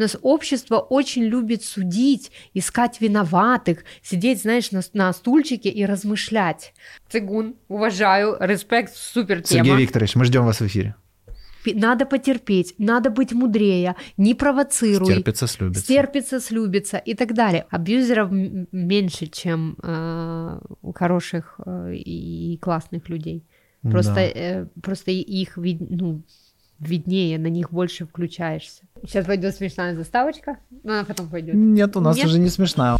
У нас общество очень любит судить, искать виноватых, сидеть, знаешь, на, на стульчике и размышлять. Цигун, уважаю, респект, супер тема. Сергей Викторович, мы ждем вас в эфире. Надо потерпеть, надо быть мудрее, не провоцируй. Стерпится, слюбится. Стерпится, слюбится и так далее. Абьюзеров меньше, чем э, хороших э, и классных людей. Просто, да. э, просто их вид, ну, виднее, на них больше включаешься. Сейчас пойдет смешная заставочка, но она потом пойдет. Нет, у нас Нет? уже не смешная.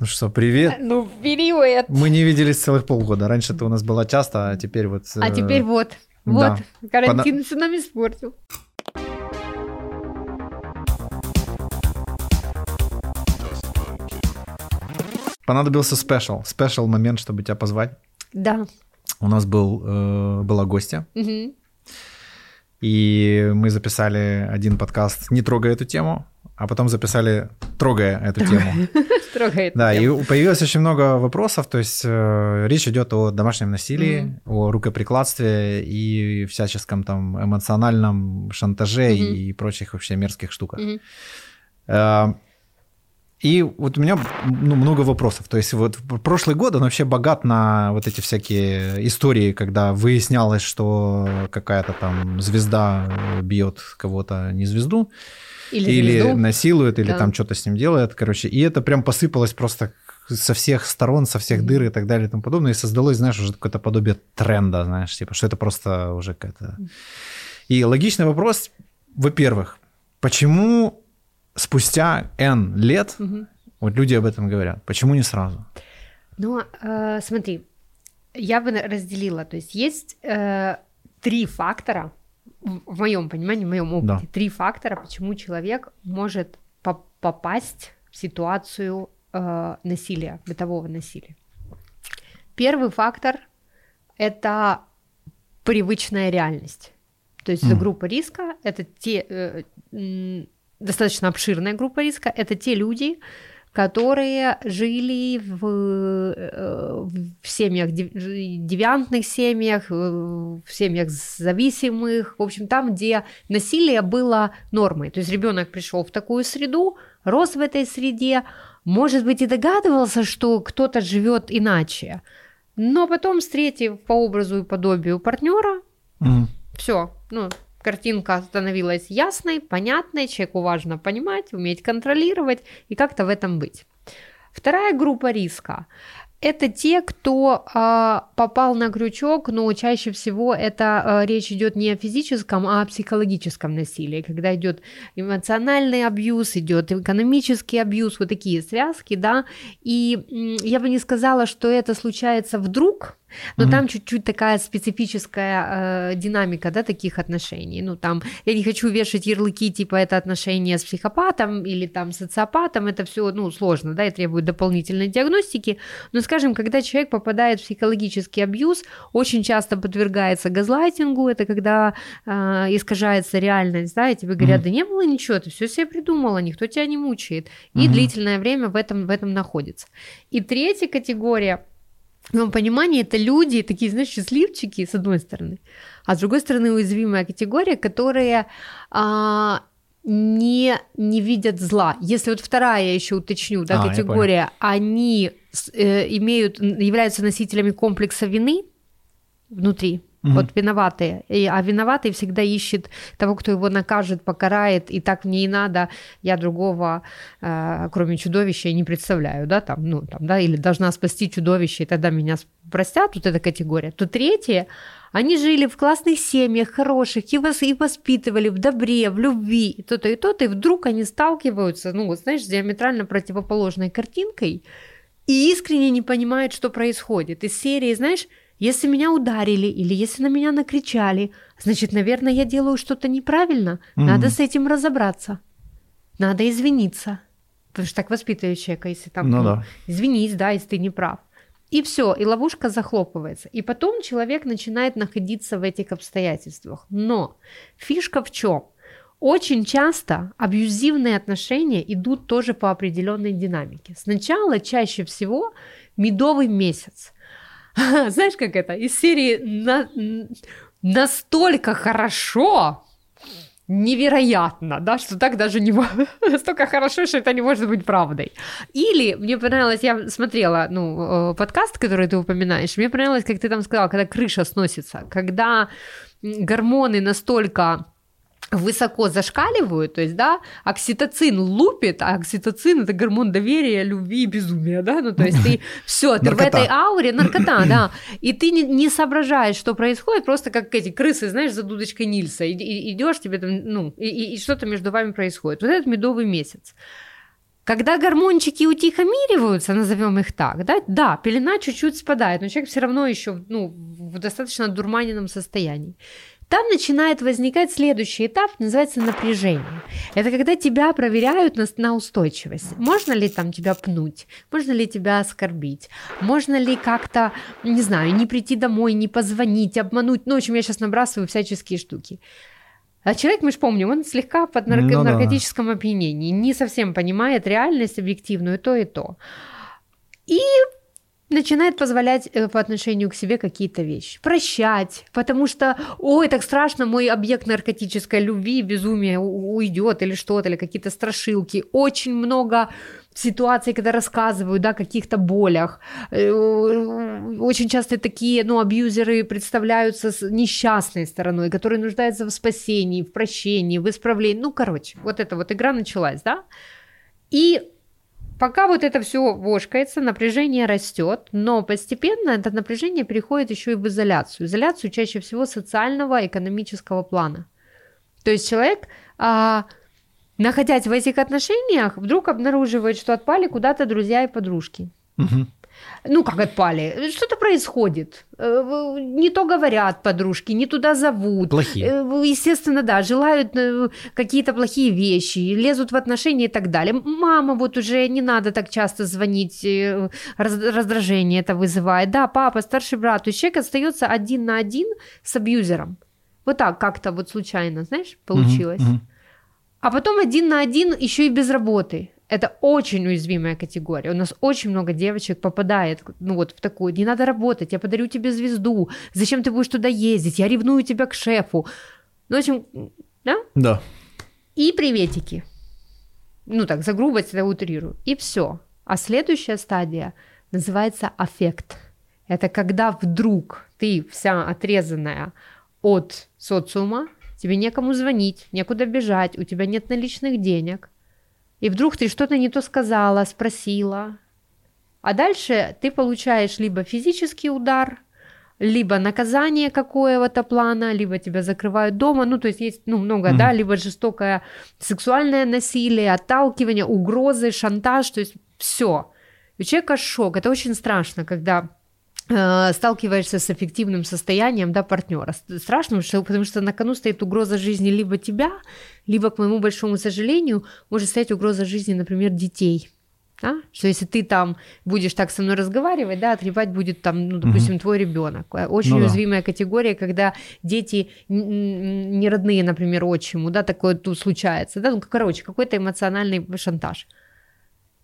Ну что, привет. Ну, привет. Мы не виделись целых полгода. Раньше ты у нас была часто, а теперь вот... А э... теперь вот. Вот. Да. Карантин Пона... с нами испортил. Понадобился спешл. Спешл момент, чтобы тебя позвать. Да. У нас был, э, была гостья. Угу. И мы записали один подкаст, не трогая эту тему, а потом записали, трогая эту тему. Трогая Да, и появилось очень много вопросов. То есть э, речь идет о домашнем насилии, о рукоприкладстве и всяческом там эмоциональном шантаже и прочих вообще мерзких штуках. И вот у меня ну, много вопросов. То есть вот прошлый год он вообще богат на вот эти всякие истории, когда выяснялось, что какая-то там звезда бьет кого-то не звезду, или, или насилует, или да. там что-то с ним делает, короче. И это прям посыпалось просто со всех сторон, со всех дыр и так далее и тому подобное. И создалось, знаешь, уже какое-то подобие тренда, знаешь, типа, что это просто уже какая-то... И логичный вопрос, во-первых, почему спустя N лет угу. вот люди об этом говорят? Почему не сразу? Ну, э, смотри, я бы разделила. То есть есть э, три фактора, в моем понимании, в моем опыте, да. три фактора, почему человек может по попасть в ситуацию э, насилия, бытового насилия. Первый фактор это привычная реальность. То есть mm. это группа риска, это те э, достаточно обширная группа риска, это те люди, которые жили в, э, в семьях, девиантных семьях, э, в семьях зависимых, в общем, там, где насилие было нормой. То есть ребенок пришел в такую среду, рос в этой среде, может быть, и догадывался, что кто-то живет иначе, но потом, встретив по образу и подобию партнера, mm. все, ну, картинка становилась ясной, понятной, человеку важно понимать, уметь контролировать и как-то в этом быть. Вторая группа риска это те, кто э, попал на крючок, но чаще всего это э, речь идет не о физическом, а о психологическом насилии, когда идет эмоциональный абьюз, идет экономический абьюз, вот такие связки, да. И э, я бы не сказала, что это случается вдруг, но mm-hmm. там чуть-чуть такая специфическая э, динамика, да, таких отношений. Ну, там, я не хочу вешать ярлыки, типа, это отношения с психопатом или там социопатом, это все, ну, сложно, да, и требует дополнительной диагностики. Но, скажем, когда человек попадает в психологический абьюз, очень часто подвергается газлайтингу, это когда э, искажается реальность, да, и тебе говорят, mm-hmm. да не было ничего, ты все себе придумала, никто тебя не мучает. И mm-hmm. длительное время в этом, в этом находится. И третья категория – в моем понимании это люди, такие, знаешь, счастливчики, с одной стороны, а с другой стороны уязвимая категория, которые а, не, не видят зла. Если вот вторая, я еще уточню, да, а, категория, они э, имеют, являются носителями комплекса вины внутри, Угу. Вот виноватые. И, а виноватый всегда ищет того, кто его накажет, покарает, и так мне и надо, я другого, э, кроме чудовища, не представляю, да, там, ну, там, да, или должна спасти чудовище, и тогда меня простят, вот эта категория. То третье, они жили в классных семьях, хороших, и, вас, и воспитывали в добре, в любви, то-то, и то-то, и вдруг они сталкиваются, ну, вот, знаешь, с диаметрально противоположной картинкой, и искренне не понимают, что происходит. Из серии, знаешь, если меня ударили или если на меня накричали, значит, наверное, я делаю что-то неправильно. Mm-hmm. Надо с этим разобраться. Надо извиниться. Потому что так воспитывают человека, если там, ну, ну, да. извинись, да, если ты не прав. И все, и ловушка захлопывается. И потом человек начинает находиться в этих обстоятельствах. Но фишка в чем? Очень часто абьюзивные отношения идут тоже по определенной динамике. Сначала чаще всего медовый месяц. Знаешь, как это? Из серии на... настолько хорошо, невероятно, да, что так даже не настолько хорошо, что это не может быть правдой. Или мне понравилось, я смотрела, ну, э, подкаст, который ты упоминаешь, мне понравилось, как ты там сказала, когда крыша сносится, когда гормоны настолько высоко зашкаливают, то есть, да, окситоцин лупит, а окситоцин это гормон доверия, любви и безумия, да, ну, то есть ты все, ты в этой ауре, наркота, да, и ты не, не соображаешь, что происходит, просто как эти крысы, знаешь, за дудочкой Нильса, и, и, идешь тебе там, ну, и, и, и что-то между вами происходит. Вот этот медовый месяц. Когда гормончики утихомириваются, назовем их так, да, да, пелена чуть-чуть спадает, но человек все равно еще ну, в достаточно дурманенном состоянии. Там начинает возникать следующий этап, называется напряжение. Это когда тебя проверяют на, на устойчивость. Можно ли там тебя пнуть? Можно ли тебя оскорбить? Можно ли как-то, не знаю, не прийти домой, не позвонить, обмануть? Ну, в общем, я сейчас набрасываю всяческие штуки. А человек, мы же помним, он слегка под нарко- ну, наркотическом да. опьянении, не совсем понимает реальность объективную, то и то. И начинает позволять э, по отношению к себе какие-то вещи. Прощать, потому что, ой, так страшно, мой объект наркотической любви, безумия уйдет или что-то, или какие-то страшилки. Очень много ситуаций, когда рассказывают, да, каких-то болях. Э, очень часто такие, ну, абьюзеры представляются с несчастной стороной, которые нуждаются в спасении, в прощении, в исправлении. Ну, короче, вот эта вот игра началась, да. И Пока вот это все вошкается, напряжение растет, но постепенно это напряжение переходит еще и в изоляцию. Изоляцию чаще всего социального, экономического плана. То есть человек, а, находясь в этих отношениях, вдруг обнаруживает, что отпали куда-то друзья и подружки. Угу ну, как отпали, что-то происходит, э, не то говорят подружки, не туда зовут. Плохие. Э, естественно, да, желают э, какие-то плохие вещи, лезут в отношения и так далее. Мама вот уже не надо так часто звонить, раздражение это вызывает. Да, папа, старший брат, то есть человек остается один на один с абьюзером. Вот так как-то вот случайно, знаешь, получилось. Uh-huh, uh-huh. А потом один на один еще и без работы. Это очень уязвимая категория. У нас очень много девочек попадает ну, вот в такую, не надо работать, я подарю тебе звезду, зачем ты будешь туда ездить, я ревную тебя к шефу. Ну, в общем, да? Да. И приветики. Ну так, за грубость я утрирую. И все. А следующая стадия называется аффект. Это когда вдруг ты вся отрезанная от социума, тебе некому звонить, некуда бежать, у тебя нет наличных денег – и вдруг ты что-то не то сказала, спросила. А дальше ты получаешь либо физический удар, либо наказание какого-то плана, либо тебя закрывают дома, ну, то есть есть, ну, много, mm-hmm. да, либо жестокое сексуальное насилие, отталкивание, угрозы, шантаж, то есть все. У человека шок, это очень страшно, когда Э, сталкиваешься с эффективным состоянием да, партнера. Страшно, потому что на кону стоит угроза жизни либо тебя, либо, к моему большому сожалению, может стоять угроза жизни, например, детей. Да? Что если ты там будешь так со мной разговаривать, да, отревать будет там, ну, допустим, угу. твой ребенок. Очень ну, уязвимая да. категория, когда дети не родные, например, отчиму, да, такое тут случается, да, ну, короче, какой-то эмоциональный шантаж.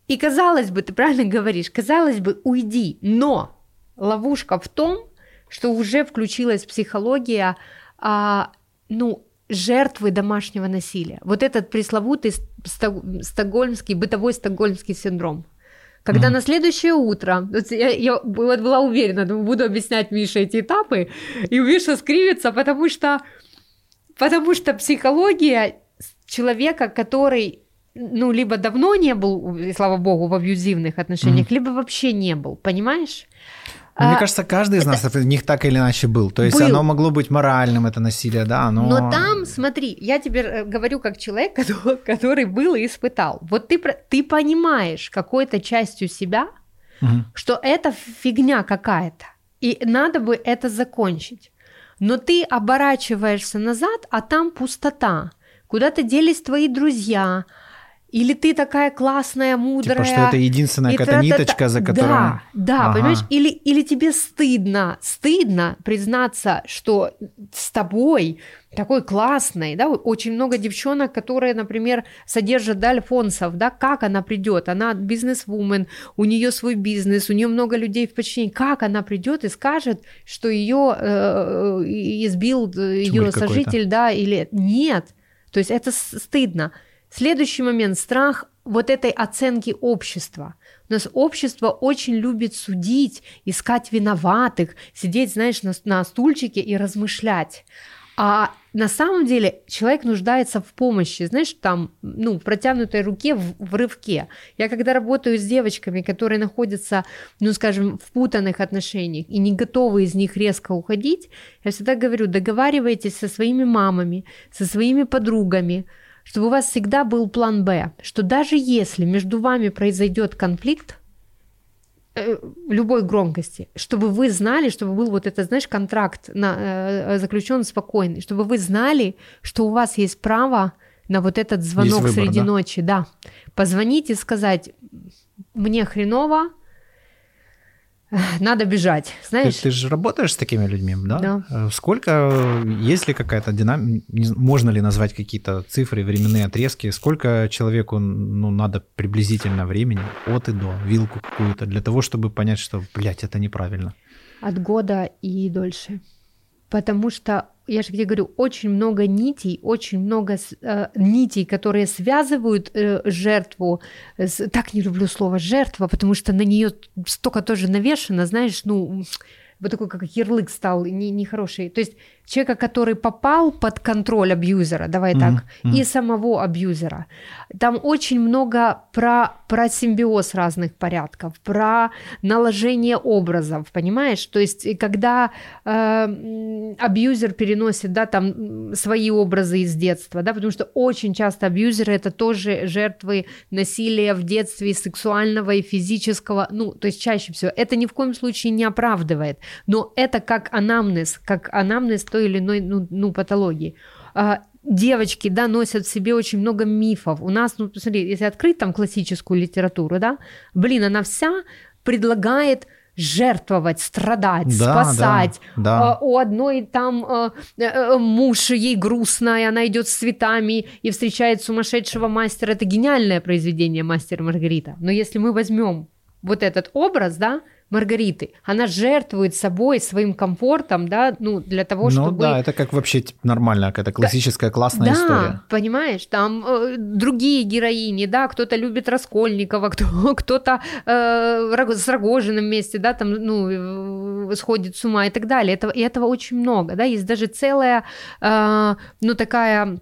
И казалось бы, ты правильно говоришь, казалось бы, уйди, но ловушка в том, что уже включилась психология, а, ну, жертвы домашнего насилия. Вот этот пресловутый стокгольмский, бытовой стокгольмский синдром. Когда mm. на следующее утро, вот я, я вот была уверена, думаю, буду объяснять Мише эти этапы, и Миша скривится, потому что, потому что психология человека, который ну, либо давно не был, слава богу, в абьюзивных отношениях, mm. либо вообще не был, понимаешь? Мне а, кажется, каждый из это... нас в них так или иначе был. То есть был. оно могло быть моральным, это насилие, да, но... Но там, смотри, я тебе э, говорю как человек, который был и испытал. Вот ты, ты понимаешь какой-то частью себя, угу. что это фигня какая-то, и надо бы это закончить. Но ты оборачиваешься назад, а там пустота. Куда-то делись твои друзья, или ты такая классная, мудрая. Типа, что это единственная какая-то ниточка, за которой... Да, да, ага. понимаешь? Или, или тебе стыдно, стыдно признаться, что с тобой такой классной, да, очень много девчонок, которые, например, содержат да, альфонсов, да, как она придет, она бизнес-вумен, у нее свой бизнес, у нее много людей в подчинении, как она придет и скажет, что ее э, избил ее сожитель, да, или нет, то есть это стыдно. Следующий момент, страх вот этой оценки общества. У нас общество очень любит судить, искать виноватых, сидеть, знаешь, на, на стульчике и размышлять. А на самом деле человек нуждается в помощи, знаешь, там, ну, в протянутой руке, в, в рывке. Я когда работаю с девочками, которые находятся, ну, скажем, в путанных отношениях и не готовы из них резко уходить, я всегда говорю, договаривайтесь со своими мамами, со своими подругами, чтобы у вас всегда был план Б, что даже если между вами произойдет конфликт, Э, любой громкости, чтобы вы знали, чтобы был вот этот, знаешь, контракт на, э, заключен спокойный, чтобы вы знали, что у вас есть право на вот этот звонок выбор, среди да? ночи, да, позвонить и сказать, мне хреново, надо бежать, знаешь. Ты, ты же работаешь с такими людьми, да? Да. Э, сколько, есть ли какая-то динамика, можно ли назвать какие-то цифры, временные отрезки, сколько человеку ну, надо приблизительно времени от и до, вилку какую-то, для того, чтобы понять, что, блядь, это неправильно? От года и дольше. Потому что я же тебе говорю, очень много нитей, очень много э, нитей, которые связывают э, жертву. С, так не люблю слово жертва, потому что на нее столько тоже навешено, знаешь, ну вот такой как ярлык стал нехороший. Не То есть человека, который попал под контроль абьюзера, давай mm-hmm. так, mm-hmm. и самого абьюзера. Там очень много про, про симбиоз разных порядков, про наложение образов, понимаешь? То есть когда э, абьюзер переносит, да, там свои образы из детства, да, потому что очень часто абьюзеры это тоже жертвы насилия в детстве, сексуального и физического, ну, то есть чаще всего. Это ни в коем случае не оправдывает, но это как анамнез, как анамнез той или иной ну, ну, патологии. А, девочки, да, носят в себе очень много мифов. У нас, ну, посмотри, если открыть там классическую литературу, да, блин, она вся предлагает жертвовать, страдать, да, спасать. Да, да. А, у одной там а, а, муж ей грустно, и она идет с цветами и встречает сумасшедшего мастера. Это гениальное произведение мастера Маргарита. Но если мы возьмем вот этот образ, да, Маргариты. Она жертвует собой, своим комфортом, да, ну, для того, ну, чтобы... Ну да, это как вообще типа, нормальная какая-то классическая да, классная да, история. понимаешь, там э, другие героини, да, кто-то любит Раскольникова, кто, кто-то э, с Рогожиным вместе, да, там, ну, э, сходит с ума и так далее. Этого, и этого очень много, да, есть даже целая, э, ну, такая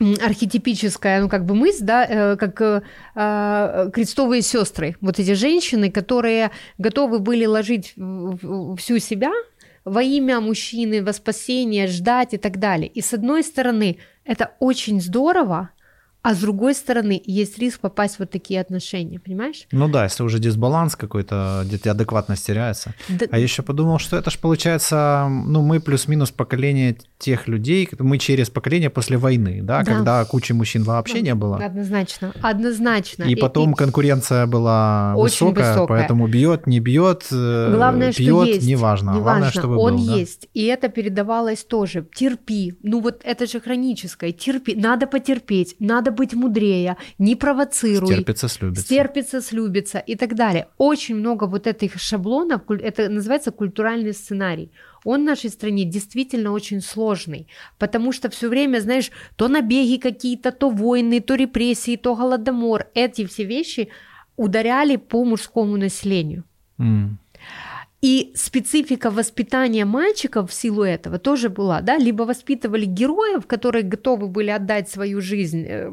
архетипическая, ну, как бы мысль, да, э, как э, э, крестовые сестры, вот эти женщины, которые готовы были ложить всю себя во имя мужчины, во спасение, ждать и так далее. И с одной стороны, это очень здорово, а с другой стороны, есть риск попасть в вот такие отношения, понимаешь? Ну да, если уже дисбаланс какой-то, где-то адекватность теряется. Да... А еще подумал, что это же получается, ну мы плюс-минус поколение тех людей, мы через поколение после войны, да, да. когда кучи мужчин вообще не было. Однозначно, однозначно. И, и потом и... конкуренция была Очень высокая, высокая, поэтому бьет, не бьет, э, Главное, пьет, что есть. неважно. неважно. Главное, чтобы Он был, есть, да? и это передавалось тоже. Терпи, ну вот это же хроническое, терпи, надо потерпеть, надо быть мудрее, не провоцируй. Стерпится, слюбится. Стерпится, слюбится и так далее. Очень много вот этих шаблонов, это называется культуральный сценарий. Он в нашей стране действительно очень сложный, потому что все время, знаешь, то набеги какие-то, то войны, то репрессии, то голодомор. Эти все вещи ударяли по мужскому населению. Mm. И специфика воспитания мальчиков в силу этого тоже была, да, либо воспитывали героев, которые готовы были отдать свою жизнь э,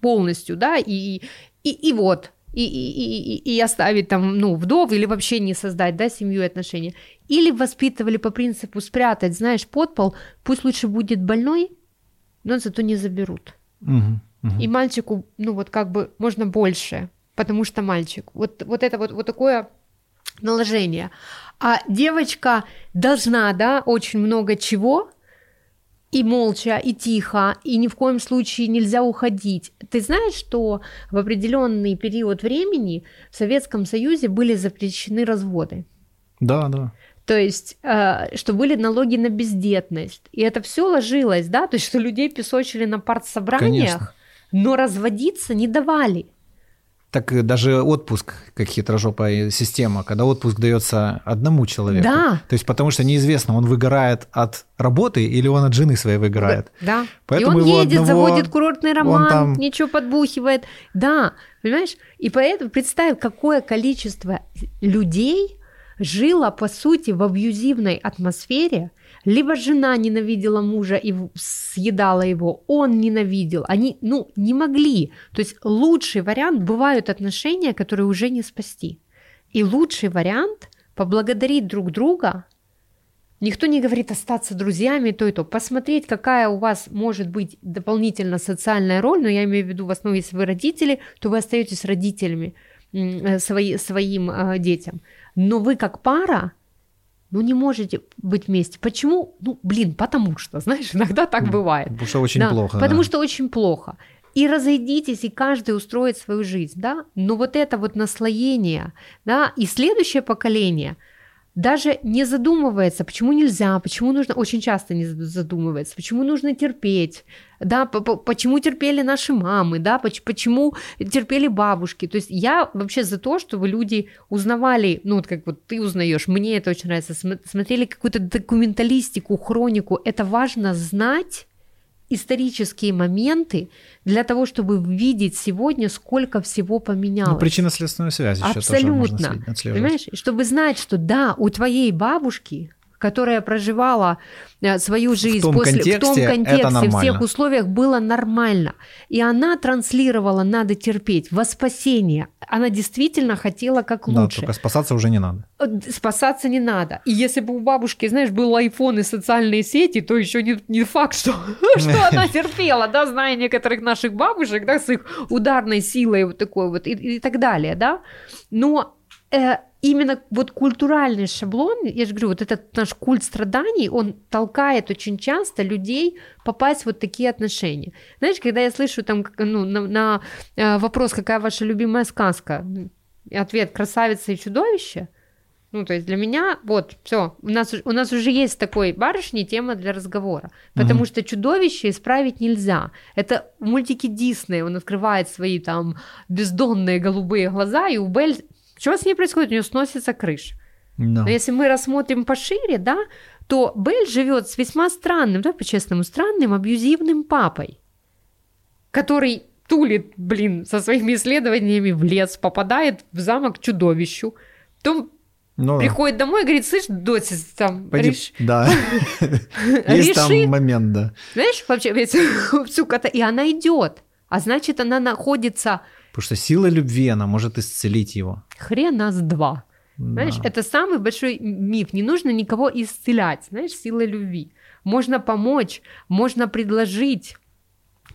полностью, да, и, и, и вот, и, и, и, и оставить там, ну, вдов или вообще не создать, да, семью и отношения. Или воспитывали по принципу спрятать, знаешь, под пол, пусть лучше будет больной, но зато не заберут. Угу, угу. И мальчику, ну, вот как бы можно больше, потому что мальчик. Вот, вот это вот, вот такое наложение. А девочка должна, да, очень много чего, и молча, и тихо, и ни в коем случае нельзя уходить. Ты знаешь, что в определенный период времени в Советском Союзе были запрещены разводы? Да, да. То есть, э, что были налоги на бездетность. И это все ложилось, да, то есть, что людей песочили на партсобраниях, Конечно. но разводиться не давали. Так даже отпуск, как хитрожопая система, когда отпуск дается одному человеку. Да. То есть потому что неизвестно, он выгорает от работы или он от жены своей выгорает. Да. Поэтому и он едет, одного, заводит курортный роман, там... ничего подбухивает. Да, понимаешь? И поэтому представь, какое количество людей жило, по сути, в абьюзивной атмосфере – либо жена ненавидела мужа и съедала его, он ненавидел. Они, ну, не могли. То есть лучший вариант бывают отношения, которые уже не спасти. И лучший вариант поблагодарить друг друга. Никто не говорит остаться друзьями, то и то. Посмотреть, какая у вас может быть дополнительно социальная роль, но я имею в виду в основном, если вы родители, то вы остаетесь родителями э, свои, своим э, детям. Но вы как пара ну не можете быть вместе. Почему? Ну, блин, потому что, знаешь, иногда так бывает. Потому что очень да, плохо. Потому да. что очень плохо. И разойдитесь, и каждый устроит свою жизнь, да. Но вот это вот наслоение, да, и следующее поколение – даже не задумывается, почему нельзя, почему нужно, очень часто не задумывается, почему нужно терпеть, да, почему терпели наши мамы, да, почему терпели бабушки. То есть я вообще за то, чтобы люди узнавали, ну вот как вот ты узнаешь, мне это очень нравится, смотрели какую-то документалистику, хронику, это важно знать, исторические моменты для того, чтобы видеть сегодня, сколько всего поменялось. Ну, причинно-следственную связь еще Абсолютно. тоже можно Понимаешь? Чтобы знать, что да, у твоей бабушки которая проживала э, свою жизнь в том после, контексте, в том контексте, в всех условиях, было нормально. И она транслировала «надо терпеть» во спасение. Она действительно хотела как лучше. Да, только спасаться уже не надо. Э, спасаться не надо. И если бы у бабушки, знаешь, был iPhone и социальные сети, то еще не, не факт, что, что она терпела, да, зная некоторых наших бабушек, да, с их ударной силой вот такой вот и, и так далее, да. Но э, именно вот культуральный шаблон, я же говорю, вот этот наш культ страданий, он толкает очень часто людей попасть в вот такие отношения. Знаешь, когда я слышу там ну, на, на э, вопрос, какая ваша любимая сказка, ответ «Красавица и чудовище», ну, то есть для меня, вот, все, у нас, у нас уже есть такой барышни тема для разговора, потому mm-hmm. что чудовище исправить нельзя. Это мультики Дисней, он открывает свои там бездонные голубые глаза, и у Бель что с ней происходит? У нее сносится крыша. No. Но если мы рассмотрим пошире, да, то Белль живет с весьма странным, да, по-честному, странным, абьюзивным папой, который тулит, блин, со своими исследованиями в лес, попадает в замок чудовищу, потом ну, приходит домой и говорит, слышь, Доти, там, Пойди, реш... Да, есть там момент, да. Знаешь, вообще, всю кота... И она идет, а значит, она находится Потому что сила любви, она может исцелить его. Хрен нас два. Да. Знаешь, это самый большой миф. Не нужно никого исцелять, знаешь, сила любви. Можно помочь, можно предложить,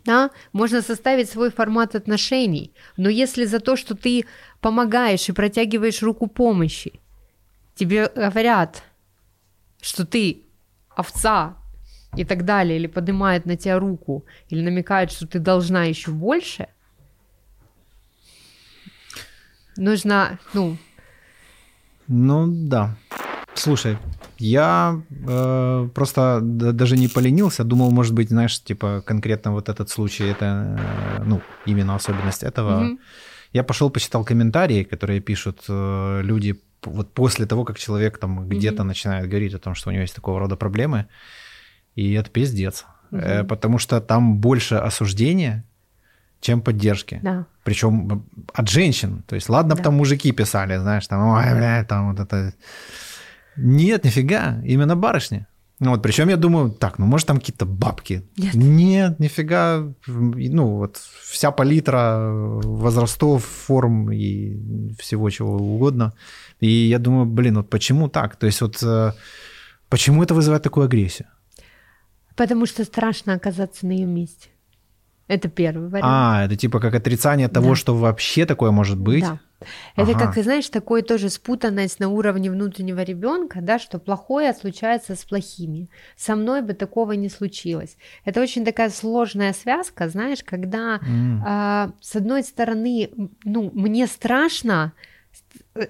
да, можно составить свой формат отношений. Но если за то, что ты помогаешь и протягиваешь руку помощи, тебе говорят, что ты овца и так далее, или поднимают на тебя руку, или намекают, что ты должна еще больше – нужно, ну... Ну, да. Слушай, я э, просто даже не поленился, думал, может быть, знаешь, типа конкретно вот этот случай, это, э, ну, именно особенность этого. Mm-hmm. Я пошел, почитал комментарии, которые пишут э, люди вот после того, как человек там mm-hmm. где-то начинает говорить о том, что у него есть такого рода проблемы, и это пиздец. Mm-hmm. Э, потому что там больше осуждения, чем поддержки. Да. Причем от женщин. То есть, ладно да. там мужики писали, знаешь, там, ой, бля, там вот это. Нет, нифига, именно барышни. Ну вот, причем я думаю, так, ну может там какие-то бабки. Нет. Нет, нифига. Ну вот вся палитра возрастов, форм и всего чего угодно. И я думаю, блин, вот почему так? То есть вот э, почему это вызывает такую агрессию? Потому что страшно оказаться на ее месте. Это первый вариант. А, это типа как отрицание того, да. что вообще такое может быть. Да. Это ага. как, знаешь, такое тоже спутанность на уровне внутреннего ребенка, да, что плохое случается с плохими. Со мной бы такого не случилось. Это очень такая сложная связка, знаешь, когда mm. э, с одной стороны, ну, мне страшно,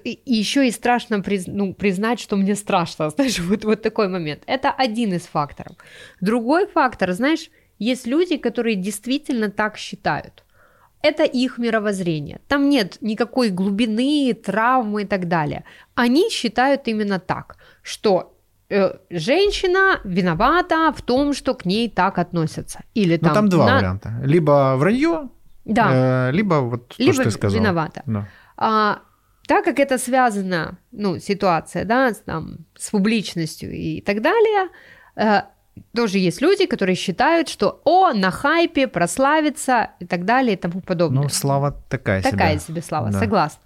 и еще и страшно приз, ну, признать, что мне страшно, знаешь, вот, вот такой момент. Это один из факторов. Другой фактор, знаешь, есть люди, которые действительно так считают. Это их мировоззрение. Там нет никакой глубины, травмы и так далее. Они считают именно так, что э, женщина виновата в том, что к ней так относятся. Или ну, там, там два на... варианта. Либо вранье, да. э, либо вот либо то, что ты сказал. виновата. Да. А, так как это связано, ну, ситуация, да, с, там, с публичностью и так далее, э, тоже есть люди, которые считают, что о, на хайпе прославиться и так далее и тому подобное. Ну, слава такая, себе. Такая себе слава, да. согласна.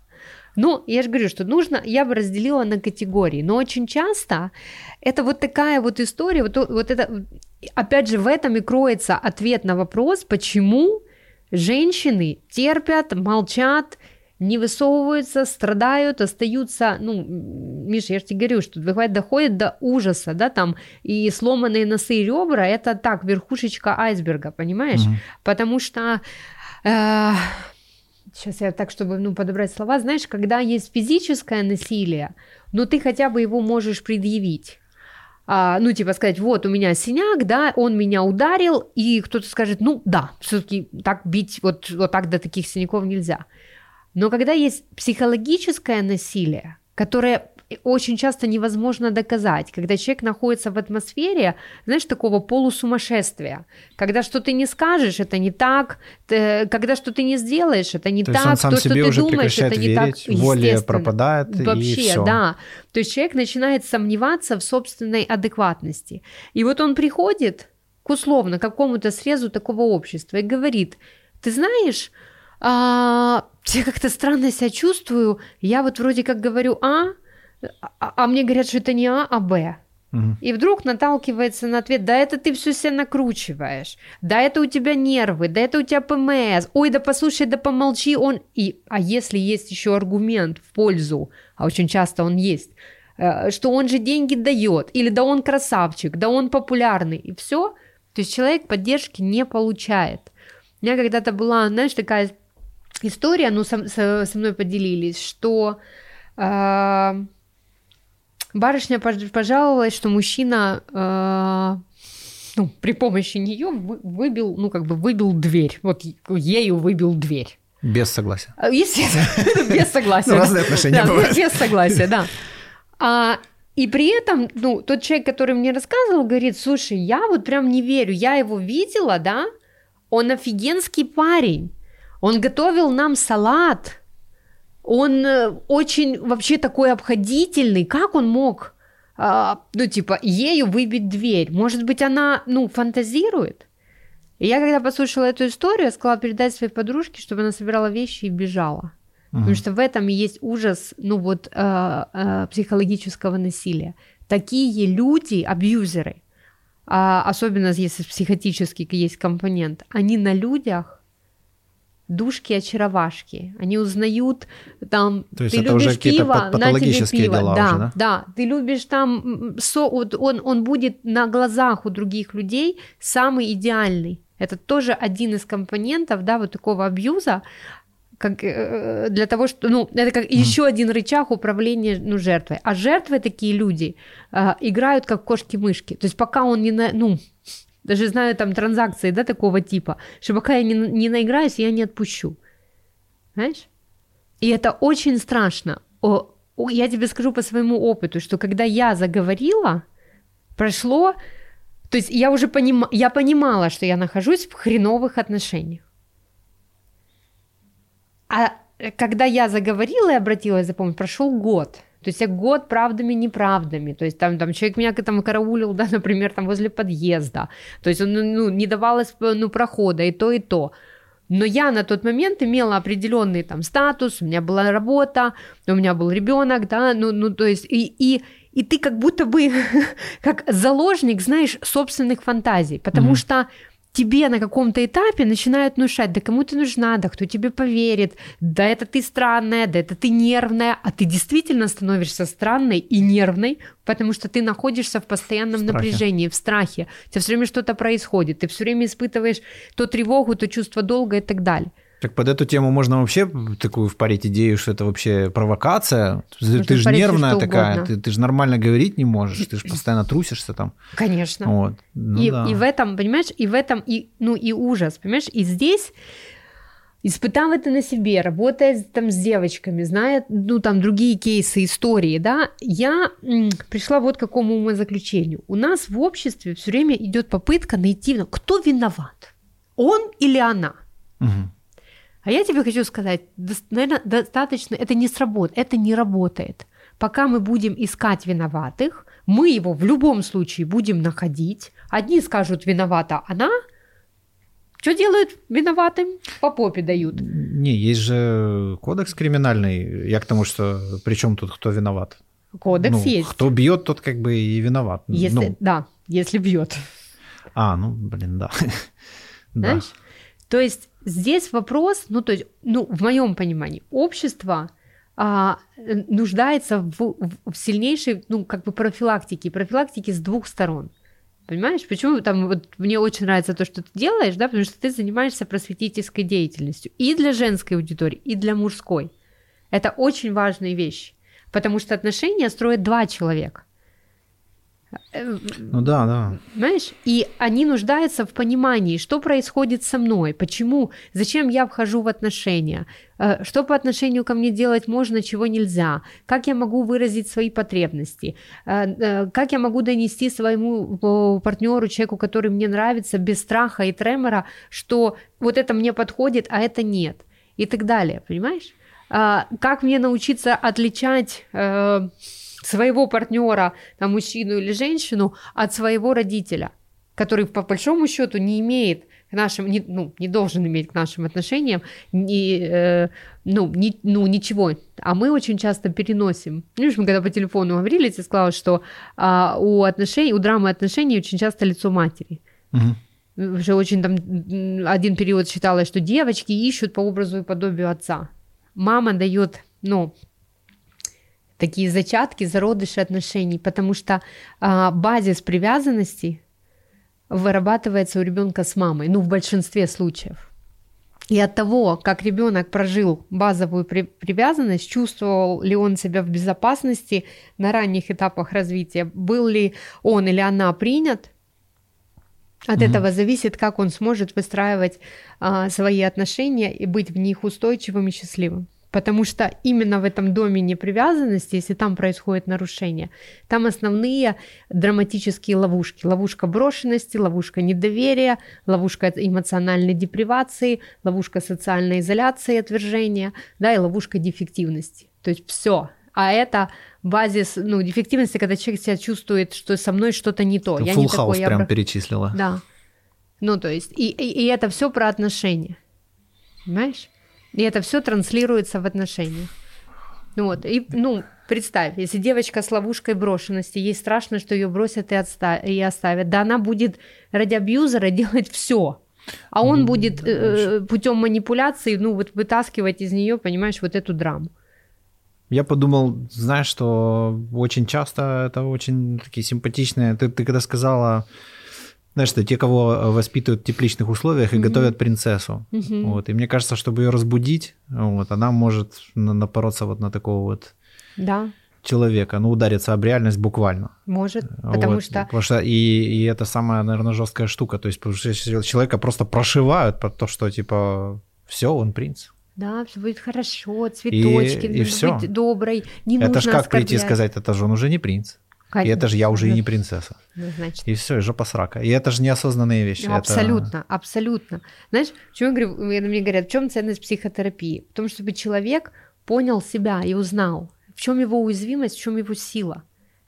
Ну, я же говорю, что нужно, я бы разделила на категории, но очень часто это вот такая вот история, вот, вот это, опять же, в этом и кроется ответ на вопрос, почему женщины терпят, молчат, не высовываются, страдают, остаются, ну, Миша, я же тебе говорю, что бывает доходит до ужаса, да, там, и сломанные носы и ребра, это так, верхушечка айсберга, понимаешь? Mm-hmm. Потому что... Э, сейчас я так, чтобы ну, подобрать слова, знаешь, когда есть физическое насилие, ну ты хотя бы его можешь предъявить. А, ну, типа сказать, вот у меня синяк, да, он меня ударил, и кто-то скажет, ну да, все-таки так бить, вот, вот так до таких синяков нельзя. Но когда есть психологическое насилие, которое очень часто невозможно доказать, когда человек находится в атмосфере, знаешь, такого полусумасшествия, когда что ты не скажешь, это не так, ты, когда что ты не сделаешь, это не То так, то, что ты думаешь, это не верить, так, воля пропадает Вообще, и все. да. То есть человек начинает сомневаться в собственной адекватности. И вот он приходит к условно какому-то срезу такого общества и говорит, ты знаешь, а, я как-то странно себя чувствую, я вот вроде как говорю А, а, а мне говорят, что это не А, а Б. И вдруг наталкивается на ответ, да это ты все себя накручиваешь, да это у тебя нервы, да это у тебя ПМС, ой, да послушай, да помолчи, он... И, а если есть еще аргумент в пользу, а очень часто он есть, э, что он же деньги дает, или да он красавчик, да он популярный, и все, то есть человек поддержки не получает. У меня когда-то была, знаешь, такая история, ну, со, со, со мной поделились, что э, барышня пожаловалась, что мужчина э, ну, при помощи нее выбил, ну, как бы выбил дверь. Вот ею выбил дверь. Без согласия. А, естественно, без согласия. Ну, разные отношения бывают. Без согласия, да. А, и при этом, ну, тот человек, который мне рассказывал, говорит, слушай, я вот прям не верю, я его видела, да, он офигенский парень, он готовил нам салат, он э, очень вообще такой обходительный. Как он мог, а, ну, типа, ею выбить дверь? Может быть, она, ну, фантазирует? И я, когда послушала эту историю, я сказала передать своей подружке, чтобы она собирала вещи и бежала. Угу. Потому что в этом есть ужас, ну, вот, э, э, психологического насилия. Такие люди, абьюзеры, а, особенно если психотический есть компонент, они на людях душки-очаровашки. Они узнают там, То есть ты это любишь уже пиво, на тебе пиво. Дела да, уже, да, да. Ты любишь там, со, он, он будет на глазах у других людей самый идеальный. Это тоже один из компонентов, да, вот такого абьюза, как, э, для того, что, ну, это как mm. еще один рычаг управления, ну, жертвой. А жертвы такие люди э, играют как кошки-мышки. То есть пока он не, на, ну, даже знаю там транзакции, да, такого типа, что пока я не, не наиграюсь, я не отпущу. Знаешь? И это очень страшно. О, о, я тебе скажу по своему опыту, что когда я заговорила, прошло, то есть я уже поним, я понимала, что я нахожусь в хреновых отношениях. А когда я заговорила и обратилась за помощью, прошел год – то есть я год правдами, неправдами. То есть там, там человек меня там караулил, да, например, там возле подъезда. То есть он ну, не давалось ну, прохода, и то, и то. Но я на тот момент имела определенный там статус, у меня была работа, у меня был ребенок, да, ну, ну то есть и, и, и ты как будто бы как заложник, знаешь, собственных фантазий, потому mm-hmm. что тебе на каком-то этапе начинают внушать, да кому ты нужна, да кто тебе поверит, да это ты странная, да это ты нервная, а ты действительно становишься странной и нервной, потому что ты находишься в постоянном в напряжении, в страхе, у тебя все время что-то происходит, ты все время испытываешь то тревогу, то чувство долга и так далее. Так под эту тему можно вообще такую впарить идею, что это вообще провокация. Можно ты же нервная такая, ты, ты же нормально говорить не можешь, ты же постоянно трусишься там. Конечно. Вот. Ну, и, да. и в этом, понимаешь, и в этом, и, ну и ужас, понимаешь, и здесь испытав это на себе, работая там с девочками, зная, ну, там, другие кейсы, истории, да, я м, пришла вот к какому умозаключению. У нас в обществе все время идет попытка найти, ну, кто виноват, он или она. Угу. А я тебе хочу сказать, наверное, достаточно, это не сработает, это не работает. Пока мы будем искать виноватых, мы его в любом случае будем находить. Одни скажут, виновата она, что делают виноватым? По попе дают. Не, есть же кодекс криминальный. Я к тому, что при чем тут кто виноват? Кодекс ну, есть. Кто бьет, тот как бы и виноват. Если, ну. Да, если бьет. А, ну, блин, да. Знаешь? Да. То есть здесь вопрос, ну, то есть, ну, в моем понимании, общество а, нуждается в, в сильнейшей, ну, как бы профилактике, профилактике с двух сторон. Понимаешь, почему там вот мне очень нравится то, что ты делаешь, да, потому что ты занимаешься просветительской деятельностью и для женской аудитории, и для мужской. Это очень важные вещи, потому что отношения строят два человека. Ну да, да. Знаешь, и они нуждаются в понимании, что происходит со мной, почему, зачем я вхожу в отношения, э, что по отношению ко мне делать можно, чего нельзя, как я могу выразить свои потребности, э, э, как я могу донести своему партнеру, человеку, который мне нравится, без страха и тремора, что вот это мне подходит, а это нет, и так далее, понимаешь? Как мне научиться отличать своего партнера, там, мужчину или женщину, от своего родителя, который по большому счету не имеет к нашим, не, ну, не должен иметь к нашим отношениям ни, э, ну, ни, ну, ничего. А мы очень часто переносим. Видишь, мы когда по телефону говорили, ты сказала, что а, у отношений, у драмы отношений очень часто лицо матери. Угу. Уже очень там один период считалось, что девочки ищут по образу и подобию отца. Мама дает, ну, такие зачатки, зародыши отношений, потому что а, базис привязанности вырабатывается у ребенка с мамой, ну в большинстве случаев. И от того, как ребенок прожил базовую при- привязанность, чувствовал ли он себя в безопасности на ранних этапах развития, был ли он или она принят, от mm этого зависит, как он сможет выстраивать а, свои отношения и быть в них устойчивым и счастливым. Потому что именно в этом доме непривязанности, если там происходит нарушение, там основные драматические ловушки. Ловушка брошенности, ловушка недоверия, ловушка эмоциональной депривации, ловушка социальной изоляции отвержения, да, и ловушка дефективности. То есть все. А это базис, ну, дефективности, когда человек себя чувствует, что со мной что-то не то. Я не такой, я прям про... перечислила. Да. Ну, то есть, и, и, и это все про отношения. Понимаешь? И это все транслируется в отношениях. Ну вот, и, ну, представь, если девочка с ловушкой брошенности, ей страшно, что ее бросят и, отста- и оставят, да она будет ради абьюзера делать все, а он будет э, путем манипуляции, ну, вот вытаскивать из нее, понимаешь, вот эту драму. Я подумал, знаешь, что очень часто это очень такие симпатичные. Ты, ты когда сказала, знаешь, что те, кого э, воспитывают в тепличных условиях и mm-hmm. готовят принцессу. Mm-hmm. Вот. И мне кажется, чтобы ее разбудить, вот, она может напороться вот на такого вот да. человека, ну, удариться об реальность буквально. Может, потому вот. что... Потому что и, и это самая, наверное, жесткая штука. То есть человека просто прошивают про то, что, типа, все, он принц. Да, все будет хорошо, цветочки, и, и все. быть доброй, не это нужно ж как оскорблять. прийти и сказать, это же он уже не принц. Конечно. И это же я уже и не принцесса. Ну, значит. И все, и жопа срака. И это же неосознанные вещи. Ну, абсолютно, это... абсолютно. Знаешь, почему я говорю, мне говорят, в чем ценность психотерапии? В том, чтобы человек понял себя и узнал, в чем его уязвимость, в чем его сила.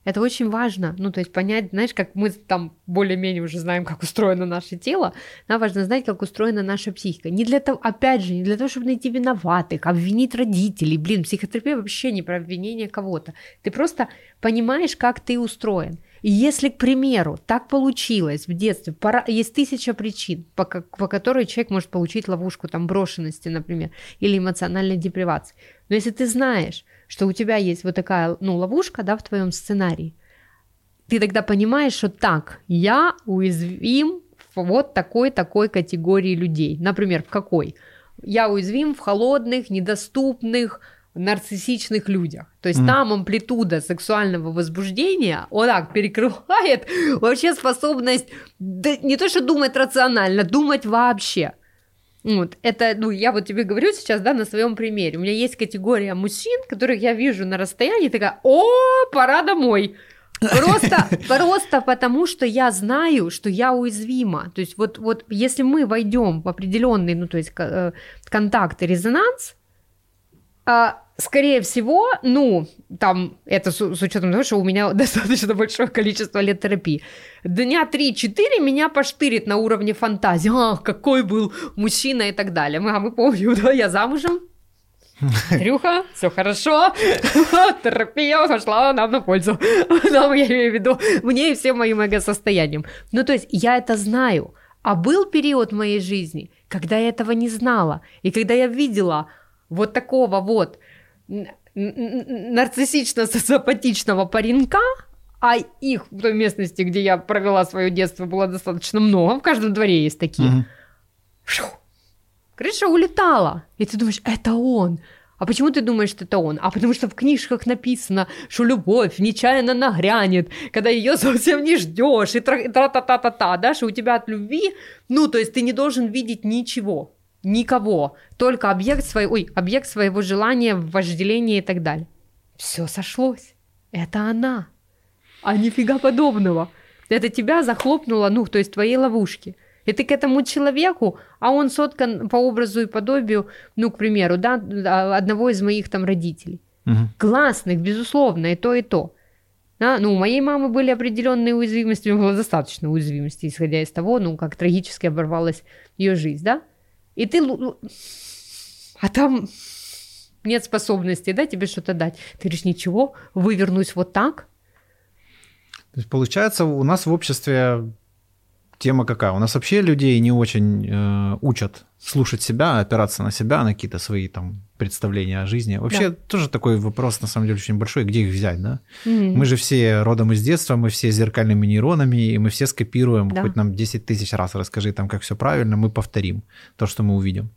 Это очень важно, ну, то есть понять, знаешь, как мы там более-менее уже знаем, как устроено наше тело, нам важно знать, как устроена наша психика. Не для того, опять же, не для того, чтобы найти виноватых, обвинить родителей. Блин, психотерапия вообще не про обвинение кого-то. Ты просто понимаешь, как ты устроен. И если, к примеру, так получилось в детстве, пора, есть тысяча причин, по, по которой человек может получить ловушку там брошенности, например, или эмоциональной депривации. Но если ты знаешь, что у тебя есть вот такая, ну, ловушка, да, в твоем сценарии, ты тогда понимаешь, что так, я уязвим в вот такой-такой категории людей. Например, в какой? я уязвим в холодных, недоступных, нарциссичных людях. То есть mm. там амплитуда сексуального возбуждения, вот так перекрывает вообще способность да, не то что думать рационально, думать вообще. Вот, это, ну, я вот тебе говорю сейчас, да, на своем примере. У меня есть категория мужчин, которых я вижу на расстоянии, такая, о, пора домой. Просто, просто потому, что я знаю, что я уязвима. То есть вот, вот если мы войдем в определенный, ну, то есть э, контакт и резонанс, а, скорее всего, ну, там, это с, с учетом того, что у меня достаточно большое количество лет терапии, дня 3-4 меня поштырит на уровне фантазии, ах, какой был мужчина и так далее. Мы, а мы помним, да, я замужем, Трюха, все хорошо, терапия пошла нам на пользу. Нам, я имею в виду, мне и всем моим эго-состоянием. Ну, то есть я это знаю. А был период в моей жизни, когда я этого не знала, и когда я видела вот такого вот нарциссично-социопатичного паренка, а их в той местности, где я провела свое детство, было достаточно много, в каждом дворе есть такие. Угу. Крыша улетала, и ты думаешь, это он. А почему ты думаешь, что это он? А потому что в книжках написано, что любовь нечаянно нагрянет, когда ее совсем не ждешь, и тра-та-та-та-та, да, что у тебя от любви, ну, то есть ты не должен видеть ничего никого, только объект, свой, ой, объект своего желания, вожделения и так далее. Все сошлось. Это она. А нифига подобного. Это тебя захлопнуло, ну, то есть твоей ловушки. И ты к этому человеку, а он соткан по образу и подобию, ну, к примеру, да, одного из моих там родителей. Угу. Классных, безусловно, и то, и то. Да? Ну, у моей мамы были определенные уязвимости, у нее было достаточно уязвимости, исходя из того, ну, как трагически оборвалась ее жизнь, да? И ты... А там нет способности, да, тебе что-то дать. Ты говоришь, ничего, вывернусь вот так. То есть, получается, у нас в обществе тема какая? У нас вообще людей не очень э, учат слушать себя, опираться на себя, на какие-то свои там представления о жизни. Вообще да. тоже такой вопрос, на самом деле, очень большой, где их взять, да? Mm-hmm. Мы же все родом из детства, мы все зеркальными нейронами, и мы все скопируем, да. хоть нам 10 тысяч раз расскажи там, как все правильно, мы повторим то, что мы увидим.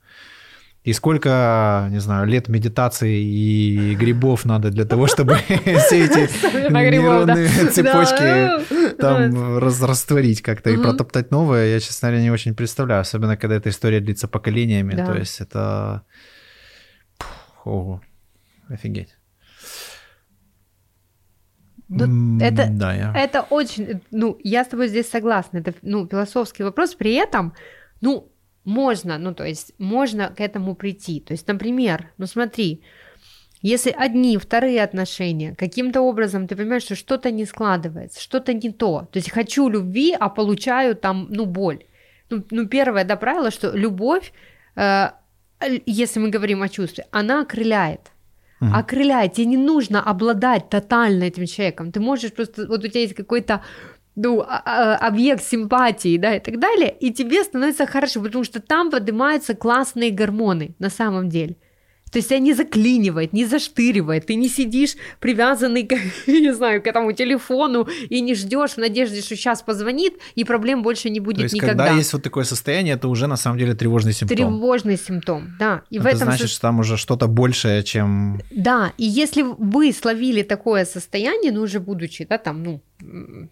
И сколько, не знаю, лет медитации и грибов надо для того, чтобы все эти нейронные цепочки там растворить как-то и протоптать новое, я, честно говоря, не очень представляю. Особенно, когда эта история длится поколениями. То есть это... Ого, офигеть. Ну, это, да, я... это очень, ну, я с тобой здесь согласна, это, ну, философский вопрос, при этом, ну, можно, ну, то есть можно к этому прийти. То есть, например, ну смотри, если одни, вторые отношения, каким-то образом ты понимаешь, что что-то не складывается, что-то не то. То есть хочу любви, а получаю там, ну, боль. Ну, ну первое, да, правило, что любовь, э, если мы говорим о чувстве, она окрыляет. Угу. Окрыляет. Тебе не нужно обладать тотально этим человеком. Ты можешь просто, вот у тебя есть какой-то ну, а, а, объект симпатии, да, и так далее, и тебе становится хорошо, потому что там поднимаются классные гормоны на самом деле. То есть тебя не заклинивает, не заштыривает, ты не сидишь привязанный, к, не знаю, к этому телефону и не ждешь в надежде, что сейчас позвонит, и проблем больше не будет То есть, никогда. когда есть вот такое состояние, это уже на самом деле тревожный симптом. Тревожный симптом, да. И это в этом значит, что там уже что-то большее, чем... Да, и если вы словили такое состояние, ну уже будучи, да, там, ну,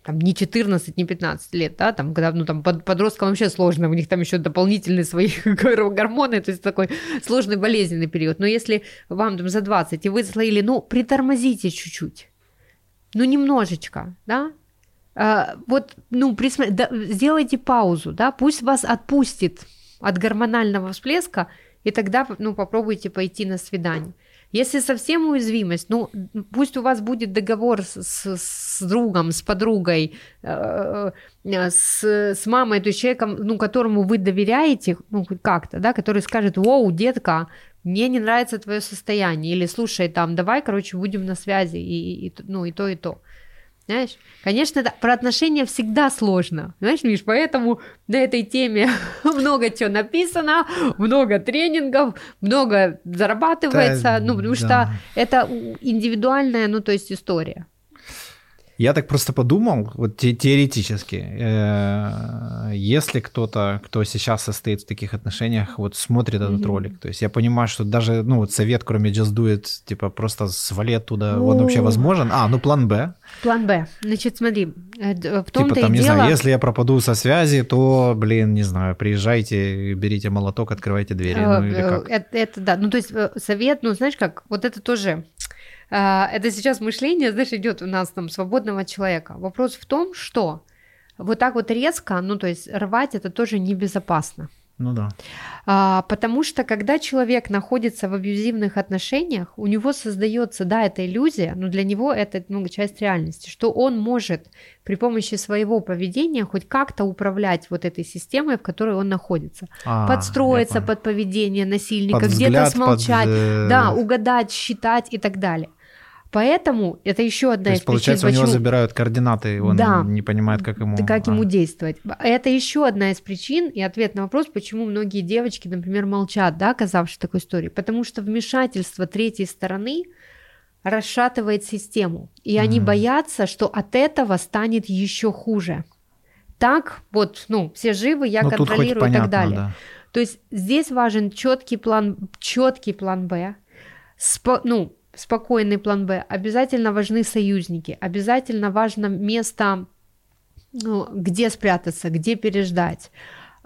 там не 14, не 15 лет, да, там, когда, ну, там, под, подросткам вообще сложно, у них там еще дополнительные свои гормоны, то есть такой сложный болезненный период. Но если вам там за 20, и вы словили, ну, притормозите чуть-чуть, ну, немножечко, да, а, вот, ну, присмотр... да, сделайте паузу, да, пусть вас отпустит от гормонального всплеска, и тогда, ну, попробуйте пойти на свидание. Если совсем уязвимость, ну пусть у вас будет договор с, с, с другом, с подругой, э, э, с, с мамой, то есть человеком, ну, которому вы доверяете, ну, как-то, да, который скажет, воу, детка, мне не нравится твое состояние, или слушай, там, давай, короче, будем на связи, и, и, ну, и то, и то. Знаешь, конечно, да, про отношения всегда сложно. Знаешь, Миш, поэтому на этой теме много чего написано, много тренингов, много зарабатывается, да, ну, потому да. что это индивидуальная, ну, то есть история. Я так просто подумал, вот те, теоретически, э, если кто-то, кто сейчас состоит в таких отношениях, вот смотрит этот mm-hmm. ролик, то есть я понимаю, что даже, ну, вот совет, кроме Just Do It, типа просто свали оттуда, oh. он вообще возможен. А, ну, план Б. План Б. Значит, смотри, э, в том-то типа, там, и не дело... знаю, если я пропаду со связи, то, блин, не знаю, приезжайте, берите молоток, открывайте двери, ну, или Э, как? Это, это да, ну, то есть э, совет, ну, знаешь как, вот это тоже... А, Это сейчас мышление, знаешь, идет у нас там свободного человека. Вопрос в том, что вот так вот резко, ну то есть рвать это тоже небезопасно. Ну да. А, потому что когда человек находится в абьюзивных отношениях, у него создается, да, эта иллюзия, но для него это ну, часть реальности, что он может при помощи своего поведения хоть как-то управлять вот этой системой, в которой он находится. А, Подстроиться под поведение насильника, где-то смолчать, под, э, да, угадать, считать и так далее. Поэтому это еще одна То из есть, получается, у причин, него почему- забирают координаты, и он Да. не понимает, как ему... как а. ему действовать. Это еще одна из причин и ответ на вопрос, почему многие девочки, например, молчат, да, оказавшись в такой истории. Потому что вмешательство третьей стороны расшатывает систему. И они Мгм. боятся, что от этого станет еще хуже. Так, вот, ну, все живы, я Ну, контролирую и понятно, так далее. да. То есть здесь важен четкий план, четкий план Б, спо- ну, спокойный план Б. Обязательно важны союзники, обязательно важно место, ну, где спрятаться, где переждать.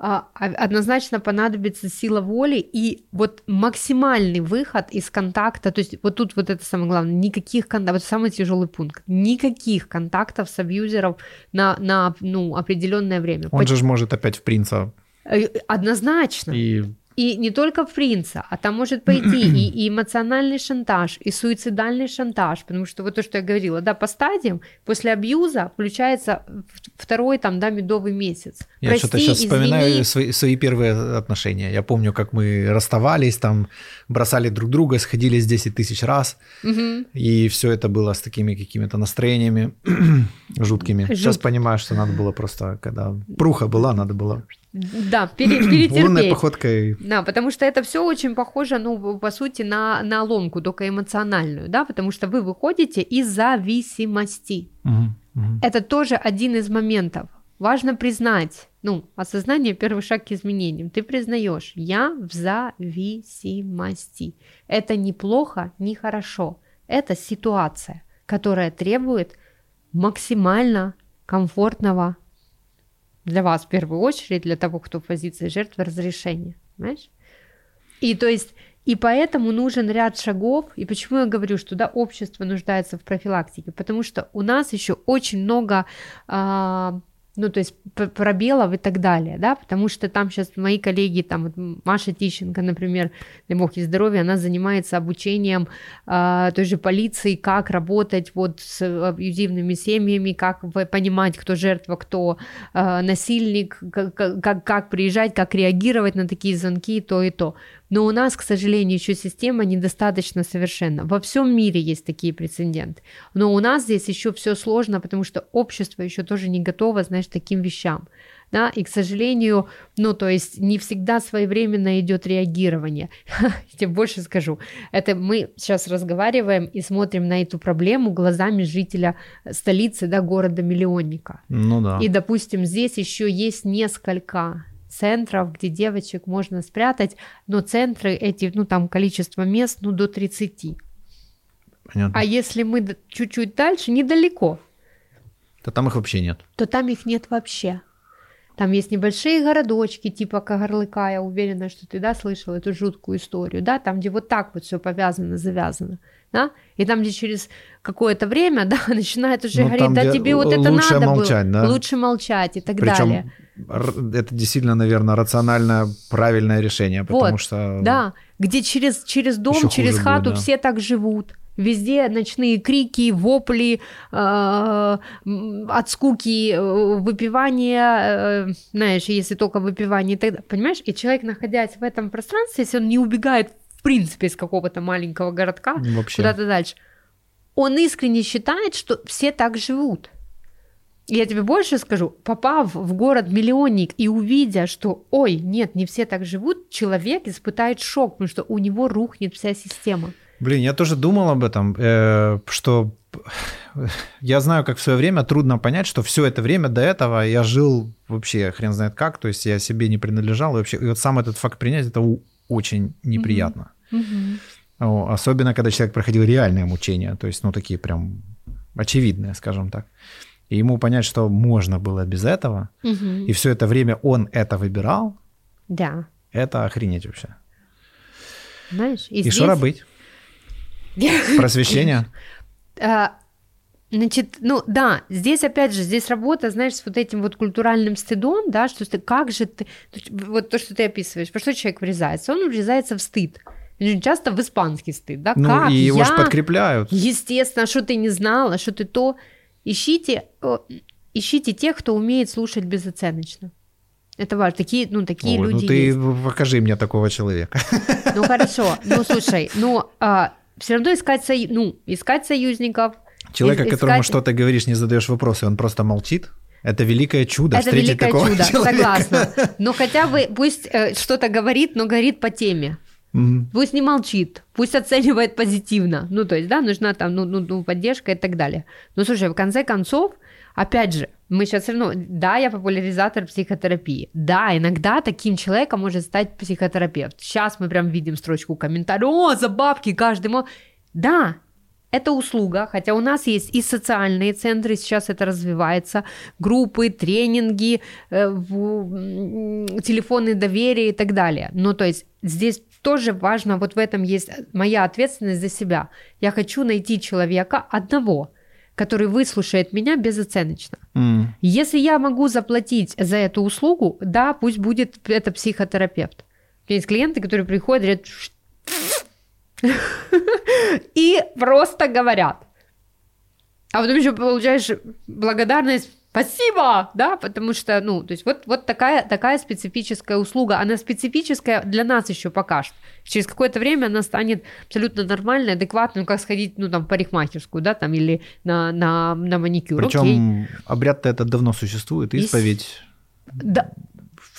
А, а- Однозначно понадобится сила воли и вот максимальный выход из контакта, то есть вот тут вот это самое главное, никаких контактов, вот самый тяжелый пункт, никаких контактов с абьюзером на, на ну, определенное время. Он же ж может опять в принца Э, Однозначно. и И не только принца, а там может пойти и, и эмоциональный шантаж, и суицидальный шантаж, потому что вот то, что я говорила, да, по стадиям, после абьюза включается второй там, да, медовый месяц. Я Прости, что-то сейчас вспоминаю извини. свои, свои первые отношения. Я помню, как мы расставались, там бросали друг друга, сходились 10 тысяч раз, Мгм. и все это было с такими какими-то настроениями жуткими. Сейчас Жут- понимаю, что надо было просто, когда пруха была, надо было Да, пере- лунной перетерпеть. походкой. Да, потому что это все очень похоже, ну, по сути, на, на ломку, только эмоциональную, да, потому что вы выходите из зависимости. Мгм, мгм. Это тоже один из моментов. Важно признать, ну, осознание – первый шаг к изменениям. Ты признаешь, я в зависимости. Это не плохо, не хорошо. Это ситуация, которая требует максимально комфортного для вас в первую очередь, для того, кто в позиции жертвы, разрешения. Понимаешь? И то есть и поэтому нужен ряд шагов. И почему я говорю, что да, общество нуждается в профилактике? Потому что у нас еще очень много, а, ну, то есть пробелов и так далее, да, потому что там сейчас мои коллеги, там вот Маша Тищенко, например, дай бог ей здоровья, она занимается обучением а, той же полиции, как работать вот с абьюзивными семьями, как понимать, кто жертва, кто а, насильник, как, как, как приезжать, как реагировать на такие звонки, то и то. Но у нас, к сожалению, еще система недостаточно совершенна. Во всем мире есть такие прецеденты. Но у нас здесь еще все сложно, потому что общество еще тоже не готово, знаешь, таким вещам. Да, и, к сожалению, ну, то есть не всегда своевременно идет реагирование. Я больше скажу. Это мы сейчас разговариваем и смотрим на эту проблему глазами жителя столицы, да, города-миллионника. Ну да. И, допустим, здесь еще есть несколько центров, где девочек можно спрятать, но центры эти, ну там количество мест, ну до 30. Понятно. А если мы чуть-чуть дальше, недалеко, То там их вообще нет. то там их нет вообще. Там есть небольшие городочки, типа Кагарлыка, я уверена, что ты, да, слышал эту жуткую историю, да, там, где вот так вот все повязано, завязано, да, и там, где через какое-то время, да, начинает уже Ну, говорить, там, да, тебе вот это надо молчать, было, да? лучше молчать и так далее. Это действительно, наверное, рациональное, правильное решение, потому Вот, что... Да, где через, через дом, через хату будет, да. все так живут. Везде ночные крики, вопли, э, от скуки, э, выпивание, э, знаешь, если только выпивание, тогда, понимаешь? И человек, находясь в этом пространстве, если он не убегает в принципе из какого-то маленького городка Вообще. куда-то дальше, он искренне считает, что все так живут. Я тебе больше скажу, попав в город-миллионник и увидя, что, ой, нет, не все так живут, человек испытает шок, потому что у него рухнет вся система. Блин, я тоже думал об этом, э, что я знаю, как в свое время трудно понять, что все это время до этого я жил вообще хрен знает как, то есть я себе не принадлежал, и вообще, и вот сам этот факт принять, это очень неприятно. Mm-hmm. Особенно, когда человек проходил реальные мучения, то есть, ну, такие прям очевидные, скажем так. И ему понять, что можно было без этого, угу. и все это время он это выбирал, да. это охренеть вообще. Знаешь, и, и здесь... что работать? Просвещение? А, значит, ну да, здесь опять же, здесь работа, знаешь, с вот этим вот культуральным стыдом, да, что ты, как же ты, вот то, что ты описываешь, по что человек врезается? Он врезается в стыд. Часто в испанский стыд, да, ну, как и его я... же подкрепляют. Естественно, что ты не знала, что ты то... Ищите, ищите тех, кто умеет слушать безоценочно. Это важно. Такие, ну, такие Ой, люди ну ты есть. покажи мне такого человека. Ну хорошо. Ну слушай, ну а, все равно искать, сою... ну, искать союзников. Человека, искать... которому что-то говоришь, не задаешь вопросы, он просто молчит. Это великое чудо Это встретить великое такого чудо, человека. согласна. Но хотя бы пусть э, что-то говорит, но говорит по теме. Mm-hmm. Пусть не молчит, пусть оценивает позитивно. Ну, то есть, да, нужна там ну, ну, ну, поддержка и так далее. Но слушай, в конце концов, опять же, мы сейчас все равно, да, я популяризатор психотерапии. Да, иногда таким человеком может стать психотерапевт. Сейчас мы прям видим строчку комментариев, о, за бабки каждый мог. Да, это услуга, хотя у нас есть и социальные центры, сейчас это развивается, группы, тренинги, э, телефонные доверия и так далее. Ну, то есть здесь тоже важно, вот в этом есть моя ответственность за себя. Я хочу найти человека одного, который выслушает меня безоценочно. Mm. Если я могу заплатить за эту услугу, да, пусть будет это психотерапевт. У меня есть клиенты, которые приходят и говорят, и просто говорят. А потом еще получаешь благодарность Спасибо, да, потому что, ну, то есть вот, вот такая, такая специфическая услуга, она специфическая для нас еще пока что. Через какое-то время она станет абсолютно нормальной, адекватной, ну, как сходить, ну, там, в парикмахерскую, да, там, или на, на, на маникюр. Причем обряд-то этот давно существует, исповедь. Да,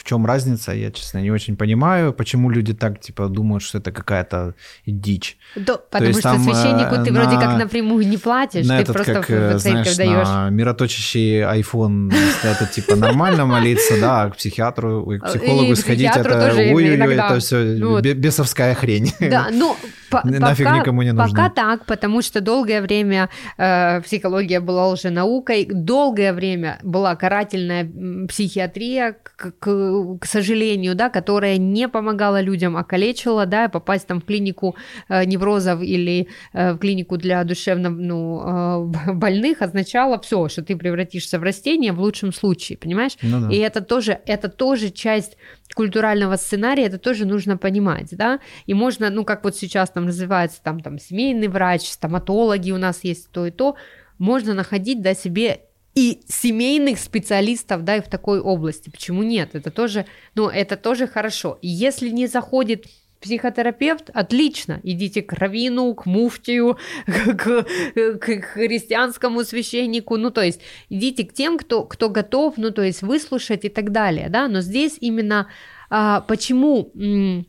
в чем разница, я, честно, не очень понимаю, почему люди так, типа, думают, что это какая-то дичь. Да, потому что там, священнику ты на, вроде как напрямую не платишь, на ты этот, просто как, в э, знаешь, даешь. на мироточащий iPhone, это, типа, нормально молиться, да, а к психиатру, к психологу сходить, это ой-ой-ой, это все бесовская хрень. Да, ну, Нафиг пока, никому не нужно. Пока так, потому что долгое время э, психология была уже наукой, долгое время была карательная психиатрия, к, к, к сожалению, да, которая не помогала людям, а калечила, да, попасть там в клинику э, неврозов или э, в клинику для душевно ну, э, больных означало все, что ты превратишься в растение в лучшем случае, понимаешь? Ну, да. И это тоже, это тоже часть культурального сценария, это тоже нужно понимать, да, и можно, ну, как вот сейчас там развивается там, там семейный врач, стоматологи у нас есть то и то, можно находить, да, себе и семейных специалистов, да, и в такой области. Почему нет? Это тоже, ну, это тоже хорошо. Если не заходит психотерапевт, отлично, идите к равину, к муфтию, к, к, к христианскому священнику, ну, то есть идите к тем, кто, кто готов, ну, то есть выслушать и так далее, да, но здесь именно а, почему м,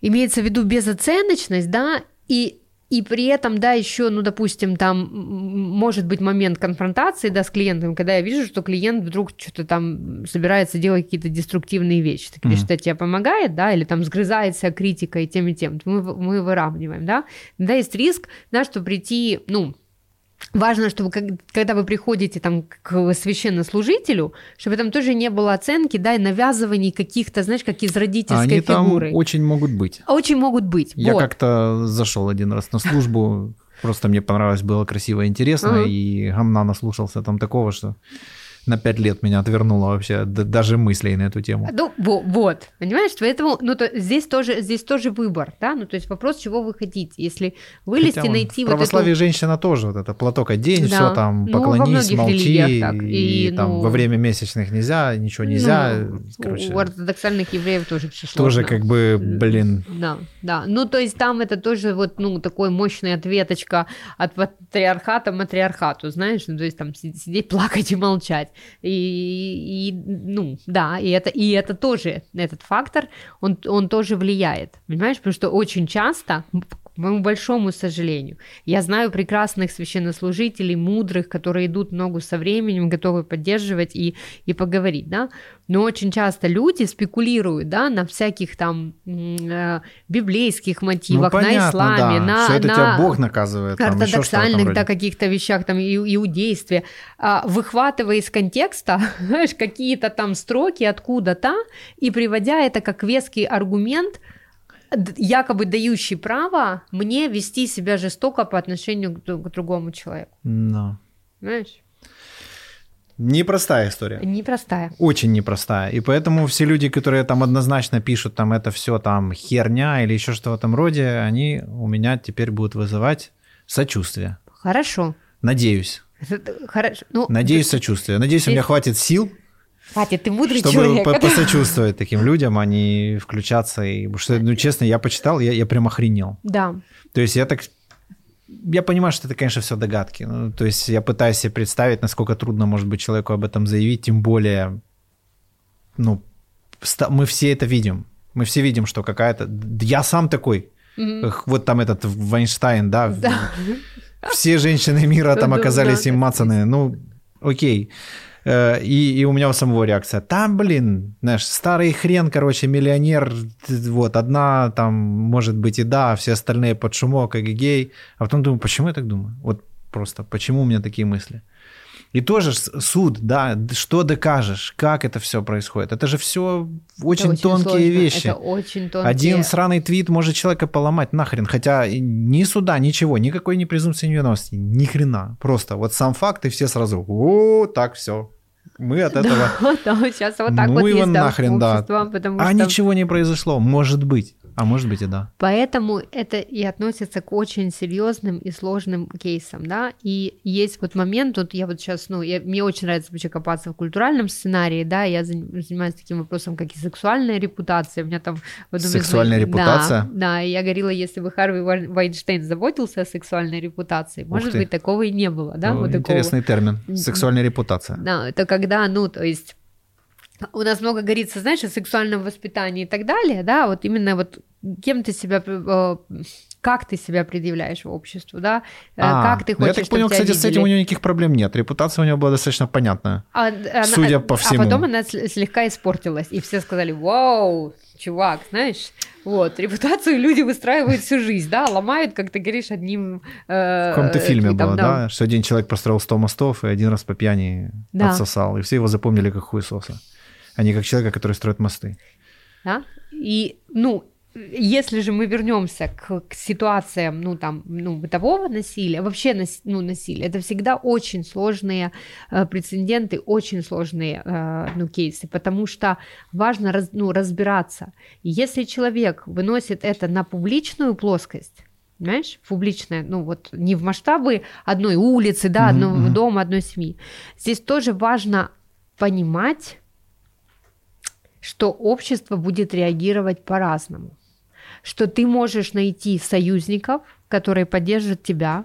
имеется в виду безоценочность, да, и и при этом, да, еще, ну, допустим, там может быть момент конфронтации, да, с клиентом, когда я вижу, что клиент вдруг что-то там собирается делать какие-то деструктивные вещи. Говоришь, mm-hmm. что тебе помогает, да, или там сгрызается критикой тем и тем, мы, мы выравниваем, да. Да, есть риск, да, что прийти, ну, Важно, чтобы когда вы приходите там к священнослужителю, чтобы там тоже не было оценки, да, и навязываний каких-то, знаешь, как из родительской Они фигуры. Там очень могут быть. Очень могут быть. Я вот. как-то зашел один раз на службу, просто мне понравилось, было красиво интересно, и гамна наслушался там такого, что на пять лет меня отвернуло вообще даже мыслей на эту тему. Ну, вот, понимаешь, поэтому, ну, то, здесь тоже, здесь тоже выбор, да, ну, то есть вопрос, чего вы хотите, если вылезти, Хотя, найти в вот православии эту... женщина тоже, вот это платок одень, да. все там, ну, поклонись, ну, молчи, так. и, и там ну... во время месячных нельзя, ничего нельзя, ну, короче. У ортодоксальных евреев тоже все Тоже как бы, блин. Да, да, ну, то есть там это тоже вот, ну, такой мощный ответочка от патриархата матриархату, знаешь, ну, то есть там сидеть, плакать и молчать. И, и ну, да, и это, и это тоже, этот фактор, он, он тоже влияет, понимаешь, потому что очень часто к моему большому сожалению. Я знаю прекрасных священнослужителей, мудрых, которые идут ногу со временем, готовы поддерживать и, и поговорить, да, но очень часто люди спекулируют, да, на всяких там э, библейских мотивах, ну, понятно, на исламе, да. на, Все это на тебя Бог наказывает, ортодоксальных, да, каких-то вещах, там, иудействе, а, выхватывая из контекста, знаешь, какие-то там строки откуда-то и приводя это как веский аргумент, якобы дающий право мне вести себя жестоко по отношению к, к другому человеку. No. Знаешь? Непростая история. Непростая. Очень непростая. И поэтому все люди, которые там однозначно пишут, там это все там херня или еще что в этом роде, они у меня теперь будут вызывать сочувствие. Хорошо. Надеюсь. Хорошо. Ну, Надеюсь, сочувствие. Надеюсь, ты... у меня хватит сил Хватит, ты мудрый чтобы человек. Чтобы посочувствовать таким людям, а не включаться. И, потому что, ну, честно, я почитал, я, я прям охренел. Да. То есть я так... Я понимаю, что это, конечно, все догадки. Ну, то есть я пытаюсь себе представить, насколько трудно может быть человеку об этом заявить, тем более, ну, мы все это видим. Мы все видим, что какая-то... Я сам такой. Mm-hmm. Вот там этот Вайнштейн, да? да. Все женщины мира там оказались им мацаны. Ну, окей. Э, и, и у меня у самого реакция. Там, блин, знаешь, старый хрен, короче, миллионер, вот, одна там, может быть, и да, все остальные под шумок, гей. А потом думаю, почему я так думаю? Вот просто, почему у меня такие мысли? И тоже суд, да, что докажешь, как это все происходит. Это же все очень, очень тонкие сложно. вещи. Это очень тонкие. Один сраный твит может человека поломать нахрен. Хотя ни суда, ничего, никакой не презумпции невиновности, ни хрена. Просто вот сам факт, и все сразу, о, так все, мы от этого... Да, да, сейчас вот так ну вот его есть, нахрен, да. А что... ничего не произошло, может быть. А может быть и да. Поэтому это и относится к очень серьезным и сложным кейсам, да, и есть вот момент, вот я вот сейчас, ну, я, мне очень нравится вообще копаться в культуральном сценарии, да, я занимаюсь таким вопросом, как и сексуальная репутация, у меня там... Вот, сексуальная из... репутация? Да, да, и я говорила, если бы Харви Вайнштейн заботился о сексуальной репутации, может быть, такого и не было, да, ну, вот Интересный такого... термин, сексуальная репутация. Да, это когда, ну, то есть у нас много говорится, знаешь, о сексуальном воспитании и так далее, да, вот именно вот кем ты себя, э, как ты себя предъявляешь в обществу, да, э, а, как ты хочешь, Я так понял, кстати, видели. с этим у нее никаких проблем нет, репутация у нее была достаточно понятная, а, судя она, по всему. А потом она слегка испортилась, и все сказали, вау, чувак, знаешь, вот, репутацию люди выстраивают всю жизнь, да, ломают, как ты говоришь, одним... Э, в каком-то фильме там, было, да. да, что один человек построил 100 мостов и один раз по пьяни да. отсосал, и все его запомнили как хуесоса а не как человека, который строит мосты. Да? И, ну, если же мы вернемся к, к ситуациям, ну, там, ну, бытового насилия, вообще нас, ну, насилия, это всегда очень сложные э, прецеденты, очень сложные, э, ну, кейсы, потому что важно, раз, ну, разбираться. И если человек выносит это на публичную плоскость, знаешь, публичное, ну вот не в масштабы одной улицы, да, одного mm-hmm. дома, одной семьи. Здесь тоже важно понимать, что общество будет реагировать по-разному, что ты можешь найти союзников, которые поддержат тебя,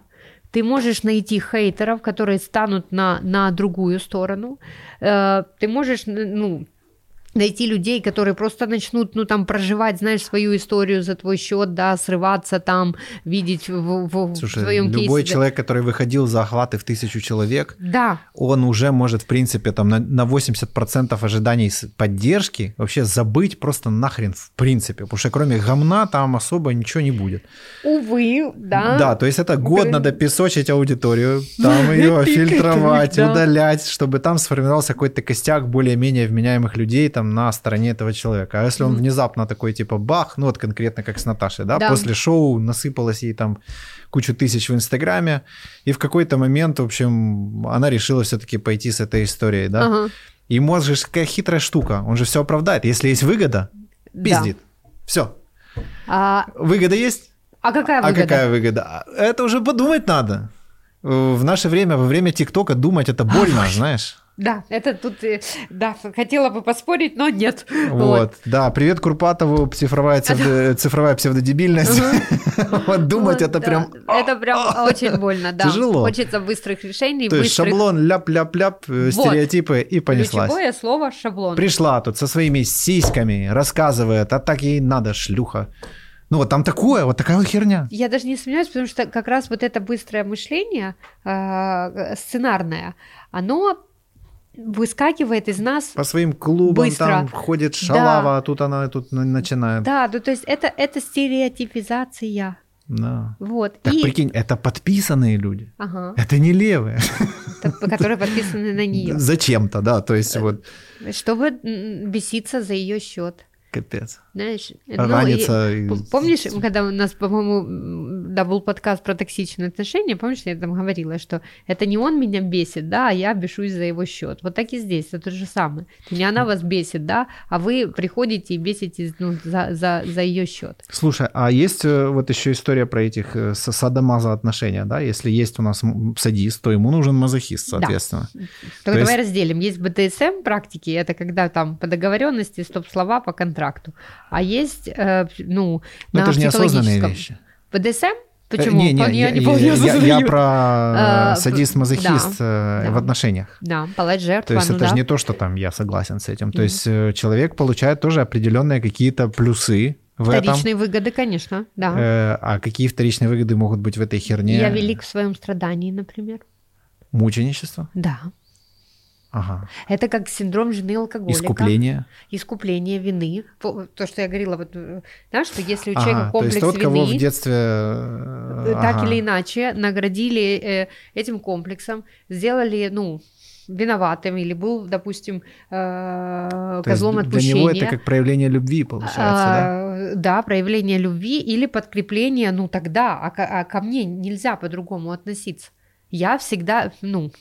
ты можешь найти хейтеров, которые станут на, на другую сторону, э, ты можешь, ну, найти людей, которые просто начнут, ну, там, проживать, знаешь, свою историю за твой счет, да, срываться там, видеть в, в, Слушай, в твоем любой кейсе. любой человек, который выходил за охваты в тысячу человек, да. он уже может, в принципе, там, на, на 80% ожиданий поддержки вообще забыть просто нахрен, в принципе, потому что кроме гомна там особо ничего не будет. Увы, да. Да, то есть это год надо песочить аудиторию, там ее фильтровать, удалять, чтобы там сформировался какой-то костяк более-менее вменяемых людей, там, на стороне этого человека. А если он внезапно такой, типа, бах, ну вот конкретно как с Наташей, да, да. после шоу насыпалось ей там кучу тысяч в Инстаграме, и в какой-то момент, в общем, она решила все-таки пойти с этой историей, да. Ага. И мозг же какая хитрая штука, он же все оправдает. Если есть выгода, пиздит. Да. Все. А... Выгода есть? А какая выгода? А какая выгода? Это уже подумать надо. В наше время, во время ТикТока думать это больно, знаешь. Да, это тут, э, да, хотела бы поспорить, но нет. Вот, вот. да, привет Курпатову, цифровая, псевдо, цифровая псевдодебильность. Вот думать это прям... Это прям очень больно, да. Тяжело. Хочется быстрых решений, То есть шаблон, ляп-ляп-ляп, э, стереотипы и понеслась. Ключевое слово шаблон. Пришла тут со своими сиськами, рассказывает, а так ей надо, шлюха. Ну вот там такое, вот такая херня. Я даже не сомневаюсь, потому что как раз вот это быстрое мышление э, сценарное, оно выскакивает из нас по своим клубам быстро. там ходит шалава, да. а тут она тут начинает. Да, ну, то есть это это стереотипизация. Да. Вот. Так и... прикинь, это подписанные люди. Ага. Это не левые. Которые подписаны на нее. Зачем-то, да. То есть вот. Чтобы беситься за ее счет. Капец. Знаешь, Ранится. Ну, и, помнишь, когда у нас, по-моему, да, был подкаст про токсичные отношения, помнишь, я там говорила, что это не он меня бесит, да, а я бешусь за его счет. Вот так и здесь, это то же самое. Не она вас бесит, да, а вы приходите и бесите ну, за, за, за ее счет. Слушай, а есть э, вот еще история про этих э, садомаза отношения, да? Если есть у нас садист, то ему нужен мазохист, соответственно. Да. Только то давай есть... разделим. Есть БДСМ практики, это когда там по договоренности стоп-слова по контракту. А есть, э, ну, Но это же неосознанные вещи. БДСМ? Э, Почему? Не, не, я, не я, я, я про а, садист-мазохист да, в отношениях. Да, палать жертва. То есть ну, это да. же не то, что там я согласен с этим. То mm есть человек получает тоже определенные какие-то плюсы в Вторичные этом. выгоды, конечно, да. Э, а какие вторичные выгоды могут быть в этой херне? Я велик в своем страдании, например. Мученичество? Да. Ага. Это как синдром жены алкоголика. Искупление. Искупление вины. То, что я говорила, вот, да, что если у человека ага, комплекс то есть тот, вины, кого в детстве э, так ага. или иначе наградили э, этим комплексом, сделали, ну, виноватым или был, допустим, э, козлом отпущения. Для него это как проявление любви получается, а, да? Да, проявление любви или подкрепление, ну тогда, а, а ко мне нельзя по-другому относиться. Я всегда, ну,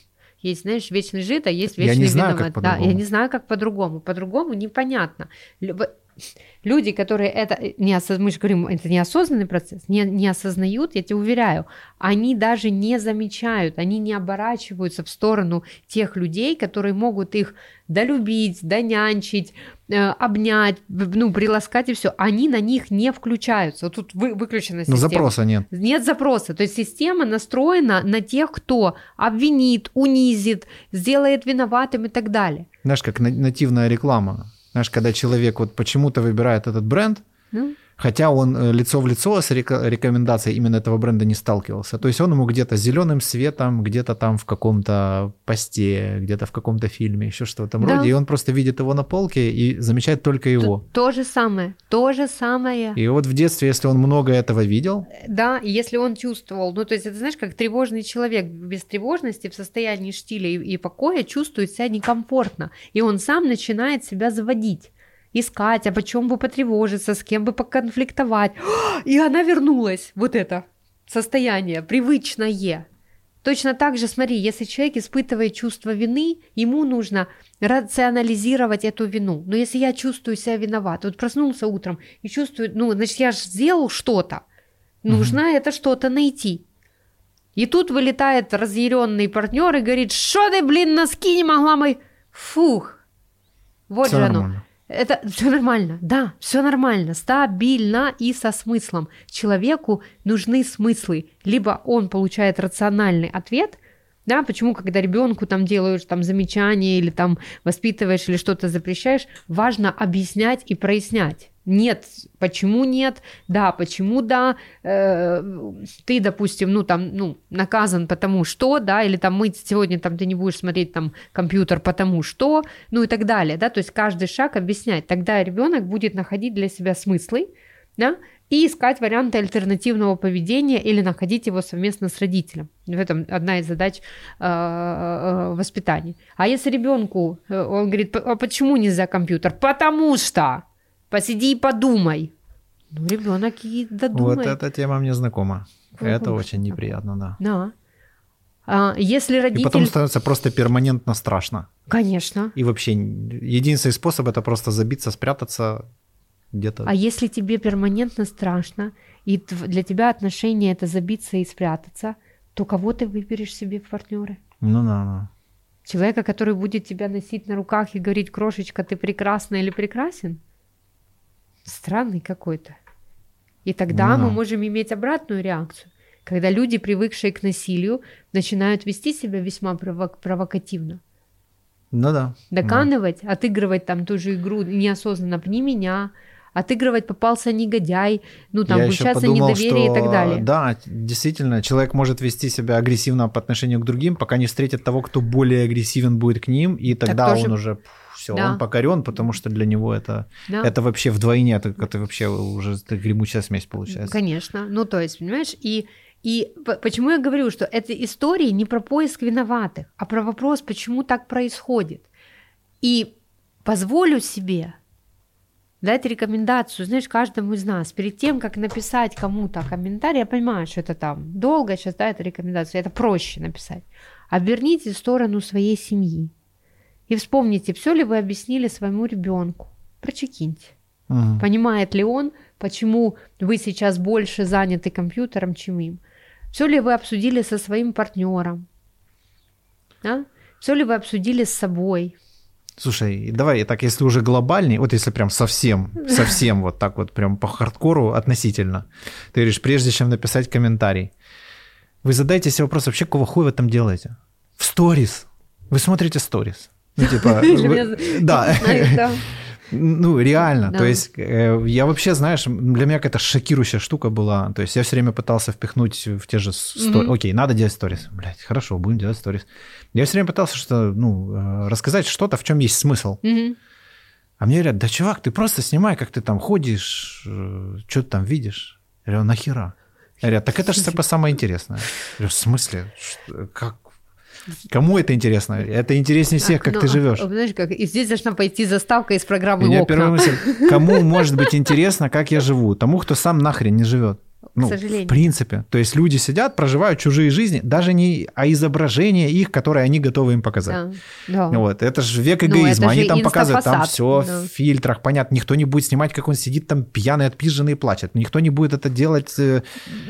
есть, знаешь, вечный жид, а есть вечный я не знаю, виноват. Как да, я не знаю, как по-другому. По-другому непонятно. Люди, которые это не осознают, мы же говорим, это неосознанный процесс, не, не осознают, я тебе уверяю, они даже не замечают, они не оборачиваются в сторону тех людей, которые могут их долюбить, донянчить, э, обнять, ну, приласкать и все. Они на них не включаются. Вот тут вы, выключена система. Но запроса нет. Нет запроса. То есть система настроена на тех, кто обвинит, унизит, сделает виноватым и так далее. Знаешь, как нативная реклама. Знаешь, когда человек вот почему-то выбирает этот бренд, ну? Хотя он э, лицо в лицо с рекомендацией именно этого бренда не сталкивался. То есть он ему где-то зеленым светом, где-то там в каком-то посте, где-то в каком-то фильме, еще что-то да. роде. И он просто видит его на полке и замечает только его. То, то же самое, то же самое. И вот в детстве, если он много этого видел... Да, если он чувствовал, ну то есть это знаешь, как тревожный человек без тревожности в состоянии штиля и, и покоя чувствует себя некомфортно. И он сам начинает себя заводить искать, а почем бы потревожиться, с кем бы поконфликтовать. И она вернулась, вот это состояние, привычное. Точно так же, смотри, если человек испытывает чувство вины, ему нужно рационализировать эту вину. Но если я чувствую себя виноват, вот проснулся утром и чувствую, ну, значит, я же сделал что-то, нужно угу. это что-то найти. И тут вылетает разъяренный партнер и говорит, что ты, блин, носки не могла мой... Фух. Вот Все же нормально. Это все нормально, да, все нормально, стабильно и со смыслом. Человеку нужны смыслы. Либо он получает рациональный ответ, да, почему, когда ребенку там делаешь там замечания или там воспитываешь или что-то запрещаешь, важно объяснять и прояснять. Нет, почему нет? Да, почему да? Э, ты, допустим, ну там, ну наказан потому что, да, или там мы сегодня там ты не будешь смотреть там компьютер потому что, ну и так далее, да, то есть каждый шаг объяснять. Тогда ребенок будет находить для себя смыслы, да, и искать варианты альтернативного поведения или находить его совместно с родителем. В этом одна из задач э, э, воспитания. А если ребенку э, он говорит, а почему нельзя компьютер? Потому что Посиди и подумай. Ну, ребенок и додумает. Вот эта тема мне знакома. Это очень неприятно, да. Да. А, если родитель... И потом становится просто перманентно страшно. Конечно. И вообще единственный способ это просто забиться, спрятаться где-то. А если тебе перманентно страшно, и для тебя отношения это забиться и спрятаться, то кого ты выберешь себе в партнеры? Ну да, да. Человека, который будет тебя носить на руках и говорить, крошечка, ты прекрасна или прекрасен? Странный какой-то. И тогда ну, мы можем иметь обратную реакцию, когда люди, привыкшие к насилию, начинают вести себя весьма провок- провокативно. Ну да. Доканывать, да. отыгрывать там ту же игру неосознанно «пни меня», отыгрывать попался негодяй, ну там подумал, недоверие что, и так далее. Да, действительно, человек может вести себя агрессивно по отношению к другим, пока не встретит того, кто более агрессивен будет к ним, и тогда тоже... он уже все, да. он покорен, потому что для него это, да. это вообще вдвойне, это, это вообще уже это гремучая смесь получается. Конечно, ну то есть, понимаешь, и и почему я говорю, что эти истории не про поиск виноватых, а про вопрос, почему так происходит. И позволю себе дать рекомендацию, знаешь, каждому из нас, перед тем, как написать кому-то комментарий, я понимаю, что это там долго сейчас, да, это рекомендация, это проще написать. Оберните в сторону своей семьи и вспомните, все ли вы объяснили своему ребенку. Прочекиньте. Угу. Понимает ли он, почему вы сейчас больше заняты компьютером, чем им? Все ли вы обсудили со своим партнером? Да? Все ли вы обсудили с собой? Слушай, давай так, если уже глобальней, вот если прям совсем, совсем вот так вот прям по хардкору относительно, ты говоришь, прежде чем написать комментарий, вы задаете себе вопрос, вообще какого хуя вы там делаете? В сторис. Вы смотрите сторис. Ну, типа, да. Ну, реально. Да. То есть э, я вообще, знаешь, для меня какая-то шокирующая штука была. То есть я все время пытался впихнуть в те же сторис. Mm-hmm. Окей, надо делать сторис. Блять, хорошо, будем делать сторис. Я все время пытался что ну, э, рассказать что-то, в чем есть смысл. Mm-hmm. А мне говорят, да, чувак, ты просто снимай, как ты там ходишь, э, что ты там видишь. Я говорю, нахера? Я говорю, так это же типа самое интересное. Я говорю, в смысле? Как? Кому это интересно? Это интереснее всех, как ну, ты живешь. Знаешь, как и здесь должна пойти заставка из программы Меня «Окна». первая мысль, кому может быть интересно, как я живу? Тому, кто сам нахрен не живет ну, сожалению. В принципе. То есть люди сидят, проживают чужие жизни, даже не а изображение их, которые они готовы им показать. Да. Да. Вот. Это же век ну, эгоизма. они там показывают, там все да. в фильтрах, понятно. Никто не будет снимать, как он сидит там пьяный, отпизженный и плачет. Никто не будет это делать. Э,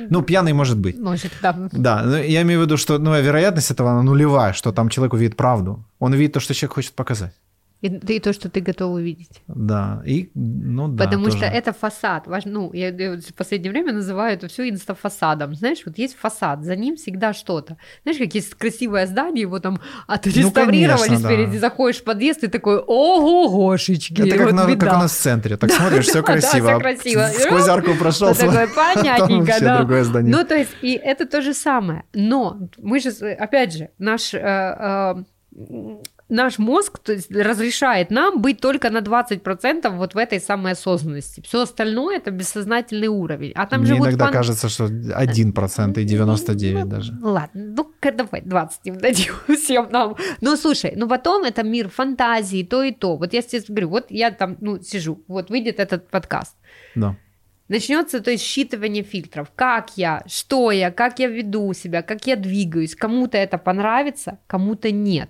ну, пьяный может быть. Может, да. Да, но я имею в виду, что ну, вероятность этого нулевая, что там человек увидит правду. Он увидит то, что человек хочет показать. И, и то, что ты готов увидеть. Да, и, ну да. Потому тоже. что это фасад. Ну, я, я в последнее время называю это все инстафасадом. Знаешь, вот есть фасад, за ним всегда что-то. Знаешь, как есть красивое здание, его там отреставрировали ну, спереди, да. заходишь в подъезд и такой, ого-гошечки. Это как, вот на, как у нас в центре. Так смотришь, все красиво. Да, красиво. Сквозь арку прошел. Такое понятненько, да. другое здание. Ну, то есть, и это то же самое. Но мы же, опять же, наш э, э, наш мозг то есть, разрешает нам быть только на 20% вот в этой самой осознанности. Все остальное это бессознательный уровень. А там Мне живут иногда пан... кажется, что 1% и 99 ну, даже. Ладно, ну давай 20 им дадим всем нам. Ну слушай, ну потом это мир фантазии, то и то. Вот я тебе говорю, вот я там ну, сижу, вот выйдет этот подкаст. Да. Начнется, то есть, считывание фильтров. Как я, что я, как я веду себя, как я двигаюсь. Кому-то это понравится, кому-то нет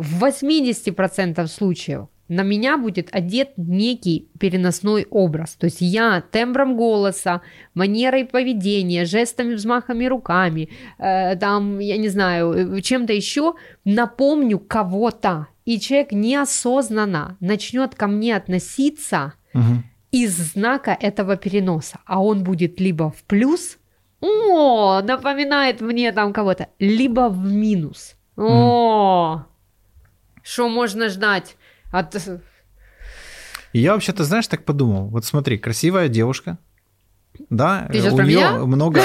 в 80% случаев на меня будет одет некий переносной образ. То есть я тембром голоса, манерой поведения, жестами, взмахами руками, э, там, я не знаю, э, чем-то еще напомню кого-то. И человек неосознанно начнет ко мне относиться угу. из знака этого переноса. А он будет либо в плюс, о, напоминает мне там кого-то, либо в минус. О, что можно ждать от... я вообще-то, знаешь, так подумал. Вот смотри, красивая девушка, да, Ты у нее много...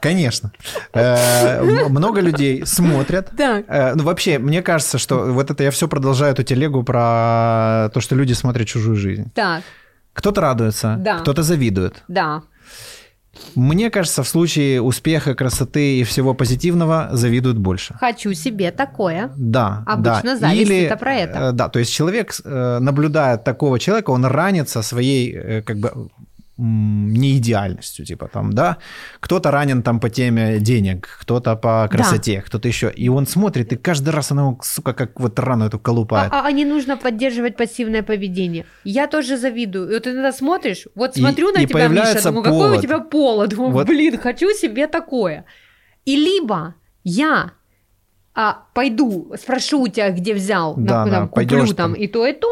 Конечно. Э, много людей смотрят. Так. Э, ну, вообще, мне кажется, что вот это я все продолжаю эту телегу про то, что люди смотрят чужую жизнь. Так. Кто-то радуется, да. кто-то завидует. Да. Мне кажется, в случае успеха, красоты и всего позитивного завидуют больше. Хочу себе такое. Да. Обычно да. зависть Или, это про это. Э, да, то есть человек, э, наблюдая такого человека, он ранится своей э, как бы неидеальностью, типа там, да, кто-то ранен там по теме денег, кто-то по красоте, да. кто-то еще, и он смотрит, и каждый раз она, сука, как вот рану эту колупает. А, а, а не нужно поддерживать пассивное поведение. Я тоже завидую. И вот ты иногда смотришь, вот смотрю и, на и тебя, Миша, думаю, повод. какой у тебя повод, думаю, вот. блин, хочу себе такое. И либо я а, пойду, спрошу у тебя, где взял, да, да, куплю там, там и то, и то,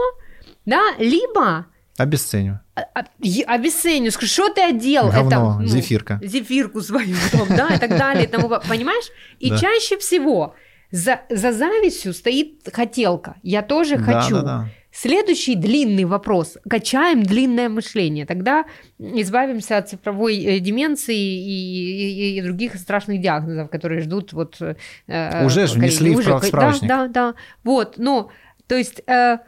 да, либо Обесценю. А, а, обесценю. Скажу, что ты одел? Говно, это, ну, зефирка. Зефирку свою, там, да, и так далее. И тому, понимаешь? И да. чаще всего за, за завистью стоит хотелка. Я тоже хочу. Да, да, да. Следующий длинный вопрос. Качаем длинное мышление. Тогда избавимся от цифровой э, деменции и, и, и других страшных диагнозов, которые ждут вот... Э, Уже же внесли в справочник. Да, да, да. Вот, ну, то есть... Э,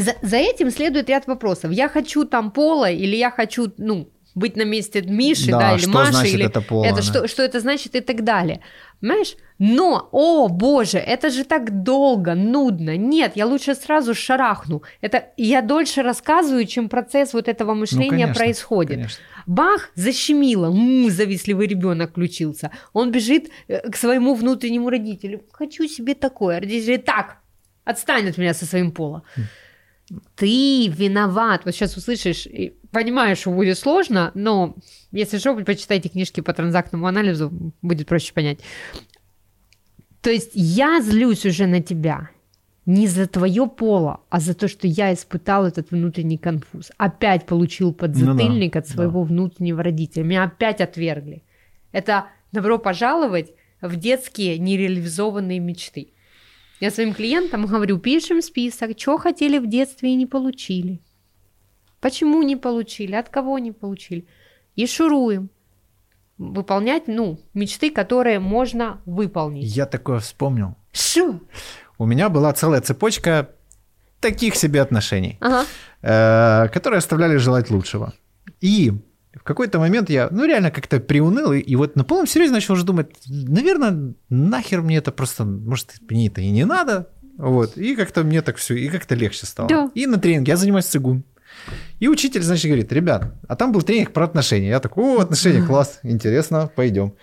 за, за этим следует ряд вопросов. Я хочу там пола или я хочу, ну, быть на месте Миши, да, да или что Маши, значит или это, пола, это да. что, что это значит и так далее. Понимаешь? Но, о боже, это же так долго, нудно. Нет, я лучше сразу шарахну. Это я дольше рассказываю, чем процесс вот этого мышления ну, конечно, происходит. Конечно. Бах, защемило, м-м, завистливый ребенок включился. Он бежит э, к своему внутреннему родителю. Хочу себе такое. Родители так, отстань от меня со своим пола. Ты виноват. Вот сейчас услышишь, понимаешь, что будет сложно, но если что, почитайте книжки по транзактному анализу, будет проще понять. То есть я злюсь уже на тебя не за твое поло, а за то, что я испытал этот внутренний конфуз. Опять получил подзатыльник ну, да, от своего да. внутреннего родителя. Меня опять отвергли. Это добро пожаловать в детские нереализованные мечты. Я своим клиентам говорю, пишем список, что хотели в детстве и не получили. Почему не получили, от кого не получили. И шуруем выполнять, ну, мечты, которые можно выполнить. Я такое вспомнил. Что? У меня была целая цепочка таких себе отношений, ага. э, которые оставляли желать лучшего. И в какой-то момент я, ну, реально как-то приуныл, и, и вот на полном серьезе начал уже думать, наверное, нахер мне это просто, может, мне это и не надо, вот, и как-то мне так все, и как-то легче стало. Да. И на тренинге я занимаюсь цигун. И учитель, значит, говорит, ребят, а там был тренинг про отношения. Я такой, о, отношения, класс, интересно, пойдем.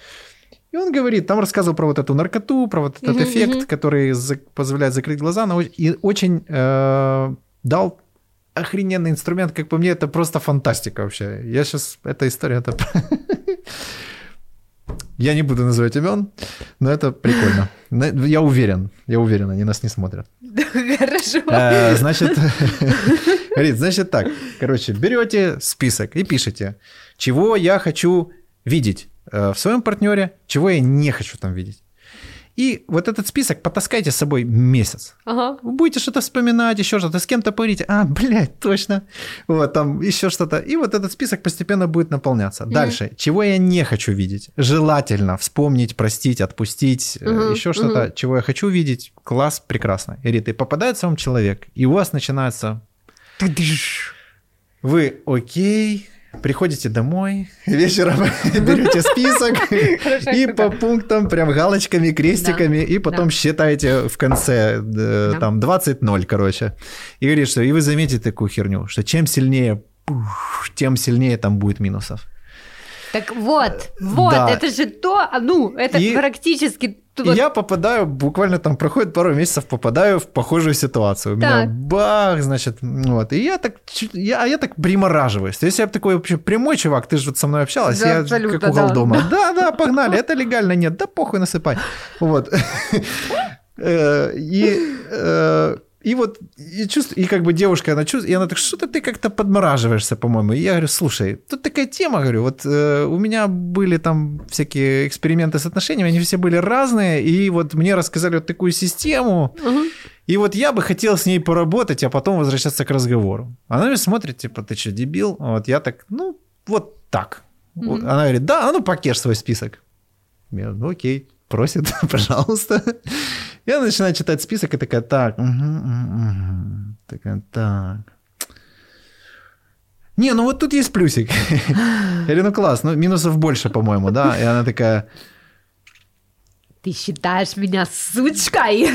И он говорит, там рассказывал про вот эту наркоту, про вот этот эффект, который позволяет закрыть глаза, и очень э, дал охрененный инструмент, как по мне, это просто фантастика вообще. Я сейчас, эта история, это... Я не буду называть имен, но это прикольно. Я уверен, я уверен, они нас не смотрят. Хорошо. Э, значит, говорит, значит так, короче, берете список и пишете, чего я хочу видеть э, в своем партнере, чего я не хочу там видеть. И вот этот список потаскайте с собой месяц. Ага. Вы будете что-то вспоминать, еще что-то, с кем-то поговорите. А, блядь, точно. Вот там еще что-то. И вот этот список постепенно будет наполняться. Mm-hmm. Дальше. Чего я не хочу видеть? Желательно вспомнить, простить, отпустить, mm-hmm. еще что-то. Mm-hmm. Чего я хочу видеть? Класс, прекрасно. Ирит, и попадается вам человек, и у вас начинается... Вы окей, приходите домой, вечером берете список и по пунктам прям галочками, крестиками, и потом считаете в конце там 20-0, короче. И говорит, что и вы заметите такую херню, что чем сильнее, тем сильнее там будет минусов. Так вот, вот, да. это же то, ну, это и, практически... И вот... я попадаю, буквально там проходит пару месяцев, попадаю в похожую ситуацию. У так. меня бах, значит, вот. И я так, я, а я так примораживаюсь. То есть я такой вообще прямой чувак, ты же вот со мной общалась, да, я как угол да. дома. Да, да, погнали, это легально, нет, да похуй насыпай. Вот. Э, и э, и вот и чувствую, и как бы девушка, она чувствует, и она так, что-то ты как-то подмораживаешься, по-моему. И я говорю, слушай, тут такая тема, говорю, вот э, у меня были там всякие эксперименты с отношениями, они все были разные, и вот мне рассказали вот такую систему, угу. и вот я бы хотел с ней поработать, а потом возвращаться к разговору. Она мне смотрит, типа, ты что, дебил? Вот я так, ну, вот так. Угу. Она говорит, да, а ну покеш свой список. Я, ну окей, просит, пожалуйста. Я начинаю читать список и такая, так, угу, угу, угу. такая, так. Не, ну вот тут есть плюсик. Я говорю, ну класс, ну минусов больше, по-моему, да? И она такая, ты считаешь меня сучкой?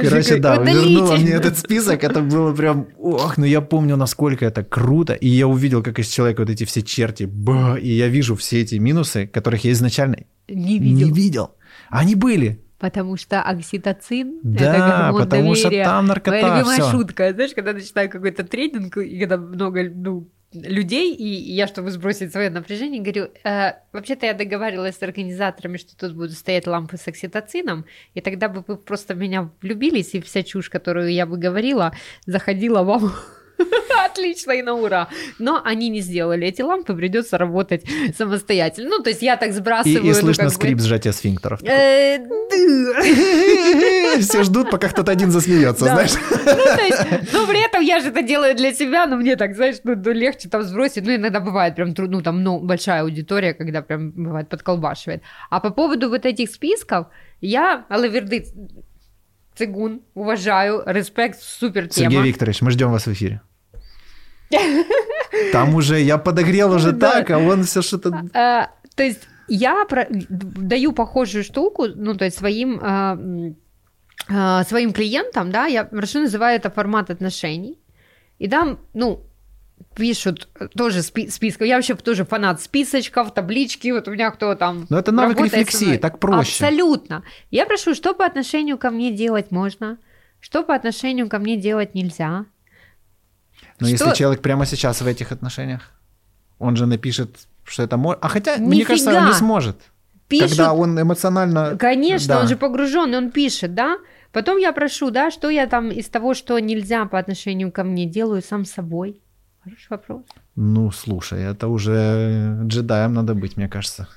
Короче, да, вернула мне этот список, это было прям, ох, ну я помню, насколько это круто, и я увидел, как из человека вот эти все черти, ба, и я вижу все эти минусы, которых я изначально не видел. Не видел. Они были, Потому что окситоцин да, это потому доверия. что там наркота. Моя любимая всё. шутка, знаешь, когда начинаю какой-то тренинг, и когда много ну, людей, и я, чтобы сбросить свое напряжение, говорю, э, вообще-то я договаривалась с организаторами, что тут будут стоять лампы с окситоцином, и тогда бы вы просто меня влюбились, и вся чушь, которую я бы говорила, заходила вам Отлично и на ура. Но они не сделали эти лампы, придется работать самостоятельно. Ну, то есть я так сбрасываю. И, и ну, слышно как скрип бы... сжатия сфинктеров. Э, Все ждут, пока кто-то один засмеется, знаешь. Ну, ну, при этом я же это делаю для себя, но мне так, знаешь, ну, ну, легче там сбросить. Ну, иногда бывает прям трудно, ну, там, ну, большая аудитория, когда прям, бывает, подколбашивает. А по поводу вот этих списков, я, Алаверды, цигун, уважаю, респект, супер тема. Сергей Викторович, мы ждем вас в эфире. Там уже я подогрел уже Да. так, а он все что-то... Э, то есть я про- даю похожую штуку, ну, то есть своим, э, своим клиентам, да, я прошу называю это формат отношений, и там, ну, пишут тоже спи- списков. Я вообще тоже фанат списочков, таблички. Вот у меня кто там... Ну, это навык рефлексии, так проще. Абсолютно. Я прошу, что по отношению ко мне делать можно, что по отношению ко мне делать нельзя. Но если Что- человек прямо сейчас в этих отношениях, он же напишет, что это может... А хотя, мне Нифига. кажется, он не сможет. Пишут Когда он эмоционально... Конечно, Да. он же погружен, он пишет, да. Потом я прошу, да, что я там из того, что нельзя по отношению ко мне, делаю сам собой. Хороший вопрос. Ну, слушай, это уже джедаем надо быть, мне кажется.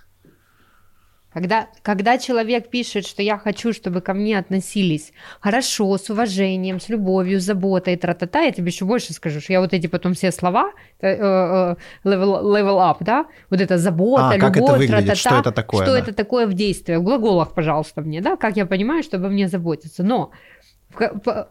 Когда, когда человек пишет, что я хочу, чтобы ко мне относились хорошо, с уважением, с любовью, с заботой, тра-та-та, я тебе еще больше скажу, что я вот эти потом все слова, э, э, level, level up, да, вот это забота, А, как это любовь, выглядит? тра-та-та, Что это такое, что да? это такое в действиях, в глаголах, пожалуйста, мне, да, как я понимаю, что обо мне заботиться, но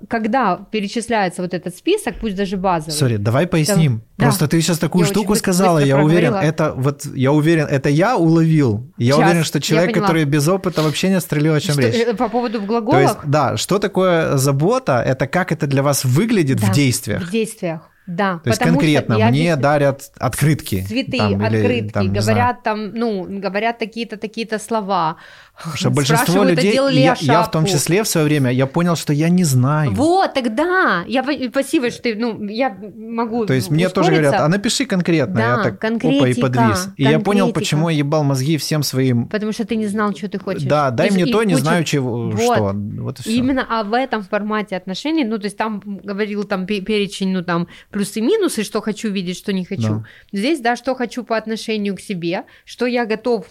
когда перечисляется вот этот список, пусть даже базовый, Сори, давай поясним. Да. Просто ты сейчас такую Я штуку быстро- сказала, быстро я уверен, это вот, я уверен, это я уловил. Я Сейчас, уверен, что человек, который без опыта вообще не стрелил, о чем Что, речь. э, по поводу в То есть, да, что такое забота? Это как это для вас выглядит Да, в действиях. в действиях, да. То есть что конкретно я мне дарят открытки. Цветы, там, или, открытки, там, говорят там, ну, говорят такие-то, такие-то слова. Что большинство а людей, я, я я в том числе в свое время, я понял, что я не знаю. Вот, тогда я спасибо, что ты, ну, я могу То есть мне тоже говорят, а напиши конкретно. Да, я так опа и подвис. И я понял, почему я ебал мозги всем своим. Потому что ты не знал, что ты хочешь. Да, дай И- мне и то, не знаю чего, Вот. что. Вот и все. Именно а в этом формате отношений, ну, то есть там говорил там пе- перечень, ну, там плюсы и минусы, что хочу видеть, что не хочу. Да. Здесь, да, что хочу по отношению к себе, что я готов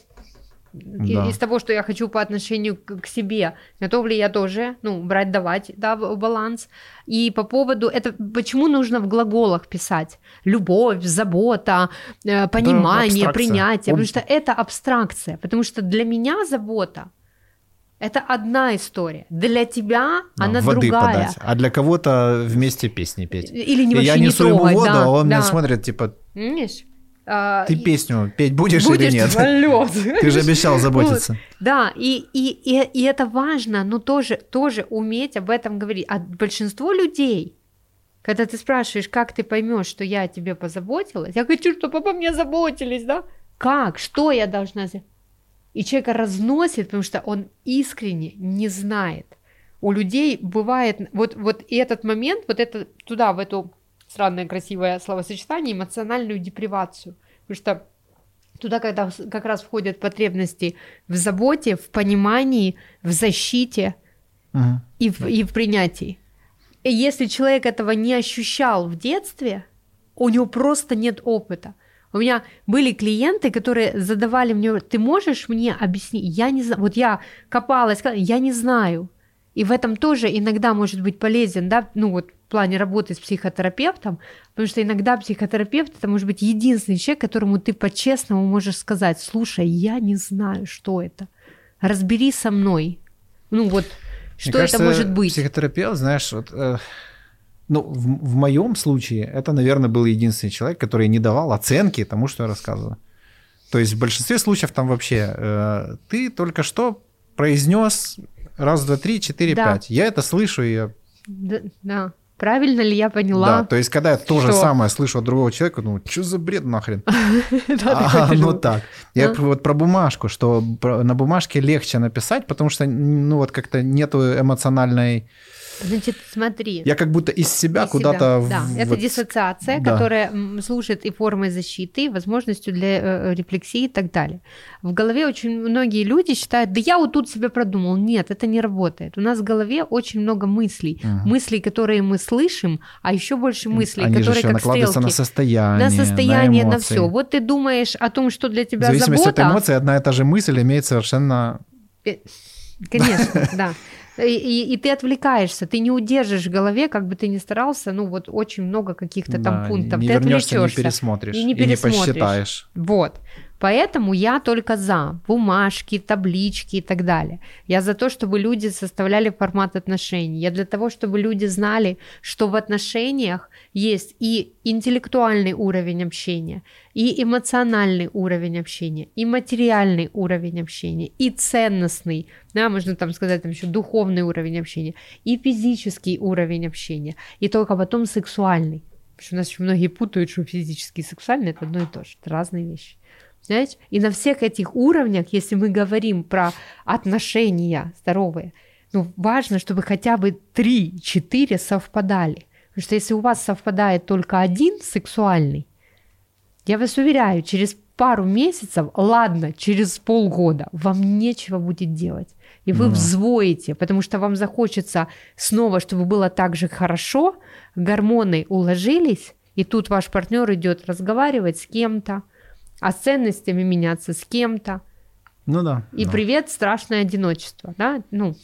Да. из того, что я хочу по отношению к, себе, готов ли я тоже, ну, брать, давать, да, баланс. И по поводу, это почему нужно в глаголах писать? Любовь, забота, э, понимание, абстракция. принятие, Он- потому что это абстракция, потому что для меня забота это одна история, для тебя Да, она воды другая. подать. А для кого-то вместе песни петь. Или не вообще я не несу ему трогать, воду, да, а он да. мне смотрит, типа, Видишь? А, ты и- песню петь будешь, будешь или нет? полет. Ты же обещал заботиться. Да, и, и, и, и это важно, но тоже, тоже уметь об этом говорить. А большинство людей, когда ты спрашиваешь, как ты поймешь, что я о тебе позаботилась, я хочу, чтобы обо мне заботились, да? Как? Что я должна сделать? И человека разносит, потому что он искренне не знает. У людей бывает вот, вот и этот момент, вот это туда, в эту странное красивое словосочетание, эмоциональную депривацию. Потому что туда когда как раз входят потребности в заботе, в понимании, в защите Мгм. и в, и в принятии. И если человек этого не ощущал в детстве, у него просто нет опыта. У меня были клиенты, которые задавали мне, ты можешь мне объяснить? Я не знаю. Вот я копалась, я не знаю. И в этом тоже иногда может быть полезен, да, ну вот в плане работы с психотерапевтом, потому что иногда психотерапевт это может быть единственный человек, которому ты по-честному можешь сказать, слушай, я не знаю, что это, разбери со мной. Ну вот, Мне что кажется, это может быть? Психотерапевт, знаешь, вот, э, ну, в, в моем случае это, наверное, был единственный человек, который не давал оценки тому, что я рассказываю. То есть в большинстве случаев там вообще э, ты только что произнес раз, два, три, четыре, Да. пять. Я это слышу, и я... Да, да. Правильно ли я Да, поняла? то есть когда я то же самое слышу от другого человека, ну, что за бред нахрен? Да, А же. так. Я про- вот про бумажку, что на бумажке легче написать, потому что, ну, вот как-то нету эмоциональной Значит, смотри. Я как будто из себя куда-то... Да, в... это диссоциация, да. которая служит и формой защиты, и возможностью для э, рефлексии и так далее. В голове очень многие люди считают, да я вот тут себе продумал. Нет, это не работает. У нас в голове очень много мыслей. Угу. Мыслей, которые мы слышим, а еще больше мыслей, Они которые же как стрелки. на состояние, на состояние, на, на все. Вот ты думаешь о том, что для тебя В зависимости забота... от эмоций, одна и та же мысль имеет совершенно... Э, конечно, да. И, и, и ты отвлекаешься, ты не удержишь в голове, как бы ты ни старался, ну вот очень много каких-то там да, пунктов. Не ты вернешься, не пересмотришь, и не, и не посчитаешь. Вот. Поэтому я только за бумажки, таблички и так далее. Я за то, чтобы люди составляли формат отношений. Я для того, чтобы люди знали, что в отношениях есть и интеллектуальный уровень общения, и эмоциональный уровень общения, и материальный уровень общения, и ценностный, да, можно там сказать, там еще духовный уровень общения, и физический уровень общения, и только потом сексуальный. Потому что у нас еще многие путают, что физический и сексуальный это одно и то же, это разные вещи. Знаете? И на всех этих уровнях, если мы говорим про отношения здоровые, ну, важно, чтобы хотя бы 3-4 совпадали. Потому что если у вас совпадает только один сексуальный, я вас уверяю, через пару месяцев, ладно, через полгода, вам нечего будет делать. И вы ну. взвоите, потому что вам захочется снова, чтобы было так же хорошо, гормоны уложились, и тут ваш партнер идет разговаривать с кем-то, а с ценностями меняться с кем-то. Ну да. И да. привет, страшное одиночество, да, ну.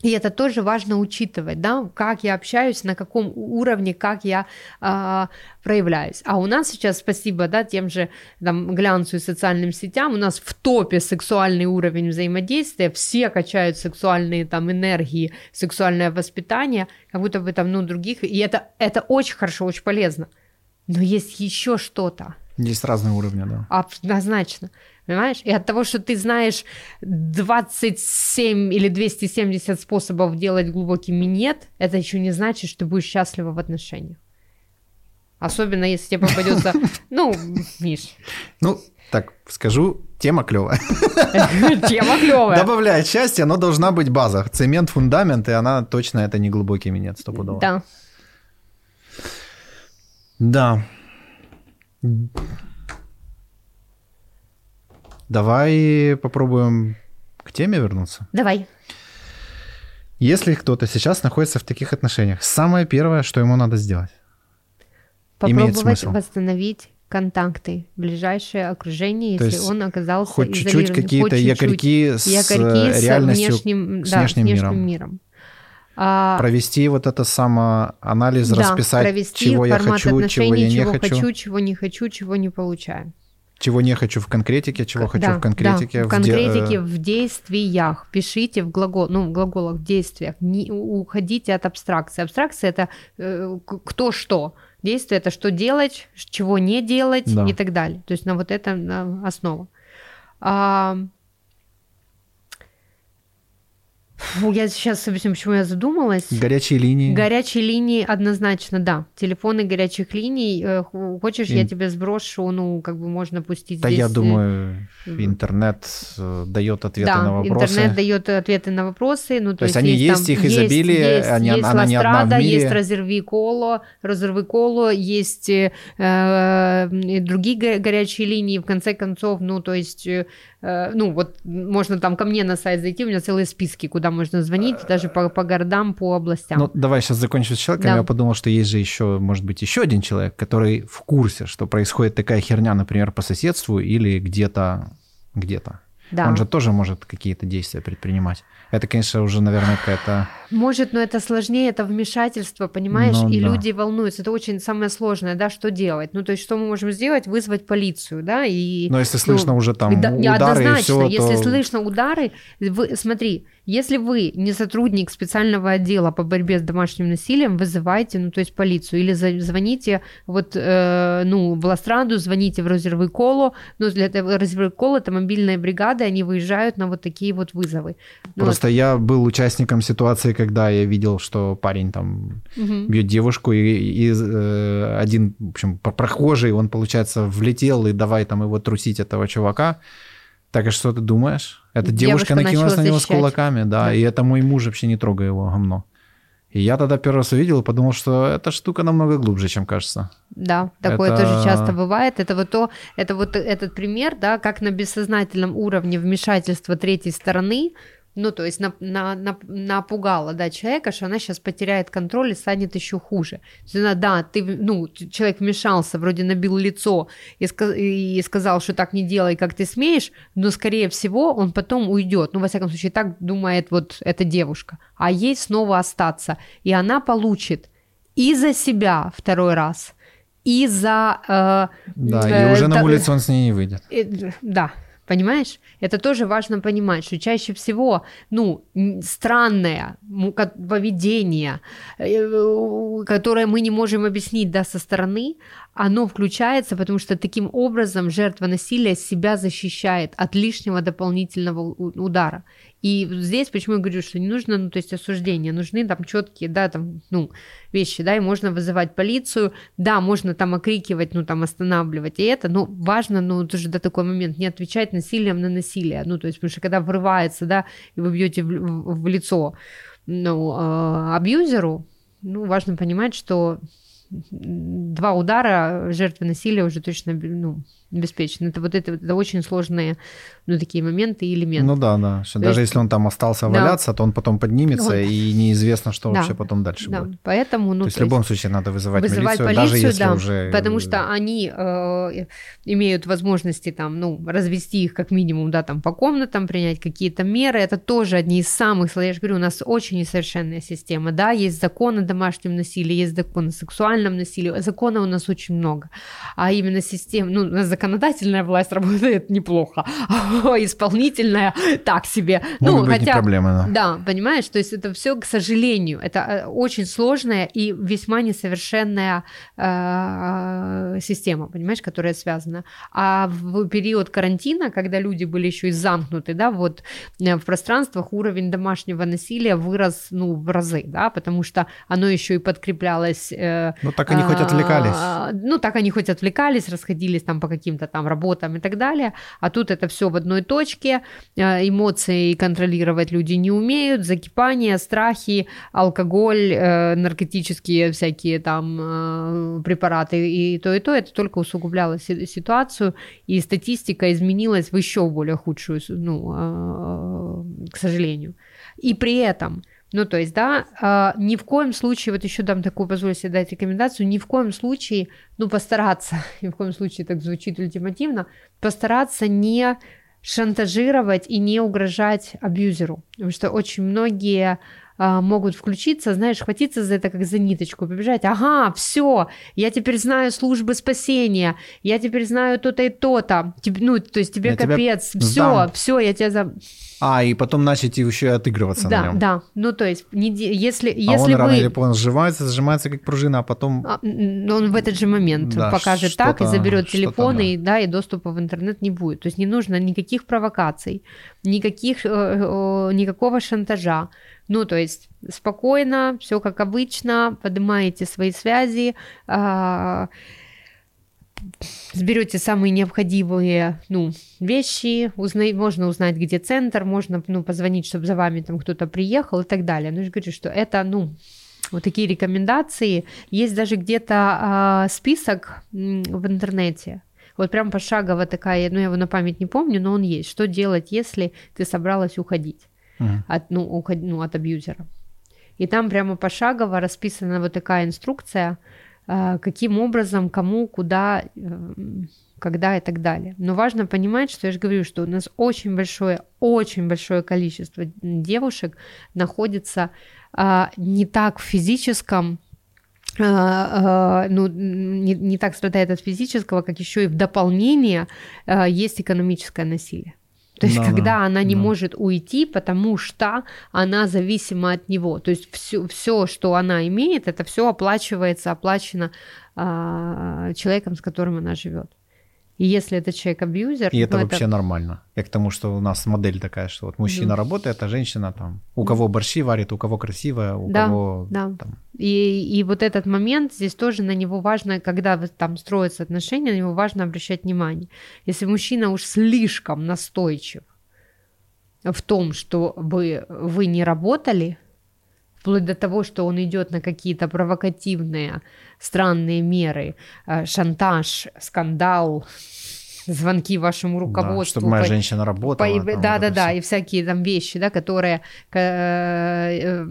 И это тоже важно учитывать, да, как я общаюсь, на каком уровне, как я э, проявляюсь. А у нас сейчас, спасибо, да, тем же там, глянцу и социальным сетям, у нас в топе сексуальный уровень взаимодействия, все качают сексуальные там энергии, сексуальное воспитание, как будто бы там, ну, других, и это, это очень хорошо, очень полезно. Но есть еще что-то, есть разные уровни, да. Однозначно. Понимаешь? И от того, что ты знаешь 27 или 270 способов делать глубокий минет, это еще не значит, что ты будешь счастлива в отношениях. Особенно, если тебе попадется, ну, Миш. Ну, так скажу, тема клевая. Тема клевая. Добавляет счастье, но должна быть база. Цемент, фундамент, и она точно это не глубокий минет, стопудово. Да. Да. Давай попробуем к теме вернуться. Давай. Если кто-то сейчас находится в таких отношениях, самое первое, что ему надо сделать, попробовать восстановить контакты, ближайшее окружение, То если он оказался хоть чуть-чуть какие-то якорьки с якорьки реальностью, с внешним, с внешним, да, миром. миром. А, провести вот это самоанализ, да, расписать, чего я хочу, чего я не чего хочу. хочу, чего не хочу, чего не получаю. Чего не хочу в конкретике, чего хочу да, в конкретике. Да, в конкретике, в, де... в действиях. Пишите в глагол, ну, в глаголах, в действиях. Не уходите от абстракции. Абстракция это э, кто что. Действие это что делать, чего не делать да. и так далее. То есть на вот это на основа. А, Фу, я сейчас объясню, почему я задумалась. Горячие линии. Горячие линии однозначно, да. Телефоны горячих линий. Э, хочешь, Ин... я тебе сброшу, ну, как бы можно пустить да, здесь... я э, думаю, интернет э, дает ответы да, на вопросы. интернет дает ответы на вопросы. Ну, то, то есть, есть они есть, там, их изобилие, есть, они, есть она не одна в мире. Есть разорви коло, разорви коло, есть э, другие горячие линии, в конце концов, ну, то есть ну, вот можно там ко мне на сайт зайти, у меня целые списки, куда можно звонить, даже по, по городам, по областям. Ну, давай сейчас закончу с человеком. Да. Я подумал, что есть же еще, может быть, еще один человек, который в курсе, что происходит такая херня, например, по соседству или где-то, где-то. Да. Он же тоже может какие-то действия предпринимать. Это, конечно, уже, наверное, какая-то... Может, но это сложнее, это вмешательство, понимаешь? Ну, и да. люди волнуются. Это очень самое сложное, да, что делать? Ну, то есть, что мы можем сделать? Вызвать полицию, да, и... Но если ну, слышно уже там да, удары и все, если то... слышно удары, вы, смотри, если вы не сотрудник специального отдела по борьбе с домашним насилием, вызывайте, ну, то есть полицию, или звоните вот, э, ну, в Ластраду, звоните в Розервый Коло, ну, для этого Розервый Коло это мобильная бригада, они выезжают на вот такие вот вызовы. Ну, Просто вот. я был участником ситуации, когда я видел, что парень там угу. бьет девушку, и, и э, один, в общем, прохожий, он, получается, влетел, и давай там его трусить этого чувака, так и что ты думаешь? Эта девушка, девушка накинулась на него защищать. с кулаками, да, да, и это мой муж вообще не трогай его, гомно. И я тогда первый раз увидел и подумал, что эта штука намного глубже, чем кажется. Да, такое это... тоже часто бывает. Это вот то, это вот этот пример, да, как на бессознательном уровне вмешательства третьей стороны ну, то есть на, на, на, напугала, да, человека, что она сейчас потеряет контроль и станет еще хуже. есть она, да, ты, ну, человек вмешался, вроде набил лицо и, сказ, и сказал, что так не делай, как ты смеешь, но, скорее всего, он потом уйдет. Ну, во всяком случае, так думает вот эта девушка. А ей снова остаться. И она получит и за себя второй раз, и за... Э, да, э, и уже на улицу он с ней не выйдет. Э, да, Понимаешь? Это тоже важно понимать, что чаще всего, ну, странное поведение, э, которое мы не можем объяснить, да, со стороны, оно включается, потому что таким образом жертва насилия себя защищает от лишнего дополнительного удара. И здесь почему я говорю, что не нужно, ну, то есть осуждение, нужны там четкие, да, там, ну, вещи, да, и можно вызывать полицию, да, можно там окрикивать, ну, там, останавливать и это, но важно, ну, тоже до такой момент не отвечать насилием на насилие, ну, то есть, потому что когда врывается, да, и вы бьете в, в, в лицо, ну, э, абьюзеру, ну, важно понимать, что два удара жертвы насилия уже точно ну, обеспечены. Это вот это, это очень сложные ну, такие моменты и элементы. Ну да, да. Что даже есть... если он там остался да. валяться, то он потом поднимется, вот. и неизвестно, что да. вообще потом дальше да. будет. Поэтому, ну, то есть в любом случае надо вызывать, вызывать милицию, полицию, даже если да, уже... Потому что они э, имеют возможности там, ну, развести их как минимум, да, там по комнатам, принять какие-то меры. Это тоже одни из самых, я же говорю, у нас очень несовершенная система, да, есть закон о домашнем насилии, есть закон о сексуальном насилии, закона у нас очень много, а именно система, ну, у нас законодательная власть работает неплохо, а исполнительная так себе. Могут ну, быть хотя, проблемы, да. Да, понимаешь, то есть это все, к сожалению, это э, очень сложная и весьма несовершенная э, система, понимаешь, которая связана. А в период карантина, когда люди были еще и замкнуты, да, вот э, в пространствах уровень домашнего насилия вырос, ну, в разы, да, потому что оно еще и подкреплялось. Э, ну, так они хоть отвлекались. Э, ну, так они хоть отвлекались, расходились там по каким-то там работам и так далее, а тут это все в одной точке, э, эмоции контролировать люди не умеют, закипание, страхи, алкоголь, э, наркотические всякие там э, препараты и то, и то, это только усугубляло ситуацию, и статистика изменилась в еще более худшую, ну, к сожалению. И при этом ну, то есть, да, э, ни в коем случае, вот еще дам такую, позволю себе дать рекомендацию, ни в коем случае, ну, постараться, ни в коем случае так звучит ультимативно, постараться не шантажировать и не угрожать абьюзеру, потому что очень многие а, могут включиться, знаешь, хватиться за это как за ниточку, побежать, ага, все, я теперь знаю службы спасения, я теперь знаю то-то и то-то, ну, то есть тебе я капец, все, все, я тебя за... А, и потом начать еще и отыгрываться да, на нем. Да, ну то есть, не, если, а если он вы... рано или поздно сжимается, сжимается как пружина, а потом... А, он в этот же момент да, покажет так и заберет телефон, да. и, да, и доступа в интернет не будет. То есть не нужно никаких провокаций, никаких, э, э, никакого шантажа. Ну, то есть спокойно, все как обычно, поднимаете свои связи, э, сберете самые необходимые ну, вещи, узна... можно узнать, где центр, можно ну, позвонить, чтобы за вами там кто-то приехал и так далее. Но я же говорю, что это, ну, вот такие рекомендации. Есть даже где-то э, список в интернете, вот прям пошагово такая, ну я его на память не помню, но он есть. Что делать, если ты собралась уходить uh-huh. от, ну, уход, ну, от абьюзера? И там прямо пошагово расписана вот такая инструкция, каким образом, кому, куда, э, когда и так далее. Но важно понимать, что я же говорю, что у нас очень большое, очень большое количество девушек находится а, не так в физическом а, а, ну, не, не так страдает от физического, как еще и в дополнение а, есть экономическое насилие. То есть, да, когда да, она не да. может уйти, потому что она зависима от него. То есть все, все, что она имеет, это все оплачивается, оплачено э, человеком, с которым она живет. И если это человек абьюзер... И это вообще это... нормально. Я к тому, что у нас модель такая, что вот мужчина да. работает, а женщина там... У кого борщи варит, у кого красивая, у да, кого... Да, там... и, и вот этот момент, здесь тоже на него важно, когда там строятся отношения, на него важно обращать внимание. Если мужчина уж слишком настойчив в том, чтобы вы не работали, вплоть до того, что он идет на какие-то провокативные, странные меры, э, шантаж, скандал, звонки вашему руководству. Да, чтобы моя по, женщина работала. По, да, да, да, и всякие там вещи, да, которые э,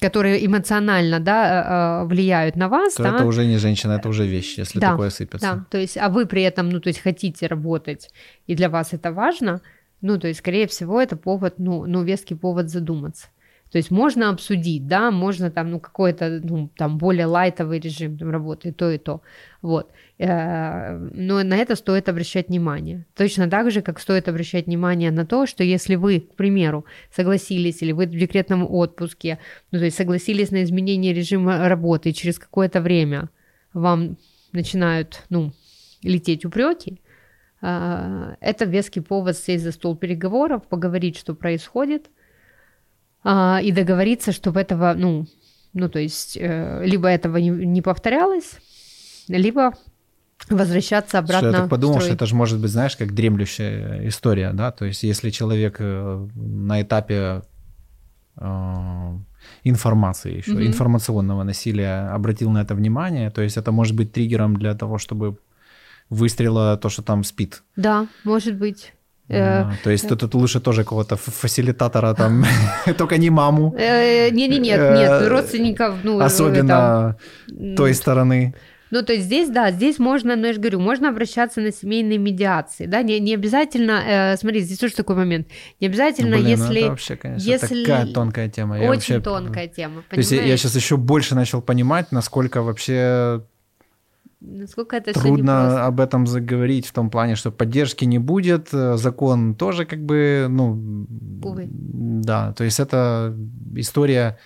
которые эмоционально да, влияют на вас, то да, это уже не женщина, это уже вещи, если да, такое сыпется. Да, то есть, а вы при этом, ну, то есть хотите работать, и для вас это важно, ну, то есть, скорее всего, это повод, ну, ну веский повод задуматься. То есть можно обсудить, да, можно там, ну, какой-то, ну, там, более лайтовый режим работы, то и то, вот. Э, но на это стоит обращать внимание. Точно так же, как стоит обращать внимание на то, что если вы, к примеру, согласились, или вы в декретном отпуске, ну, то есть согласились на изменение режима работы, и через какое-то время вам начинают, ну, лететь упреки, э, это веский повод сесть за стол переговоров, поговорить, что происходит – а, и договориться, чтобы этого, ну, ну, то есть, э, либо этого не, не повторялось, либо возвращаться обратно. Что я так подумал, что это же может быть, знаешь, как дремлющая история, да, то есть если человек э, на этапе э, информации еще, mm-hmm. информационного насилия обратил на это внимание, то есть это может быть триггером для того, чтобы выстрела то, что там спит. Да, может быть. Э, то есть тут, тут лучше тоже какого-то фасилитатора там, только не маму. Э, не, не, нет, нет, э, родственников, ну особенно той стороны. Ну, то есть здесь, да, здесь можно, ну, я же говорю, можно обращаться на семейные медиации, да, не, не обязательно, э, смотри, здесь тоже такой момент, не обязательно, блин, если... Ну, это вообще, конечно, если... такая тонкая тема. Очень вообще... тонкая тема, понимаешь? То есть я, я сейчас еще больше начал понимать, насколько вообще Насколько это Трудно об этом заговорить в том плане, что поддержки не будет, э, закон тоже как бы, ну, Увы. да, то есть это история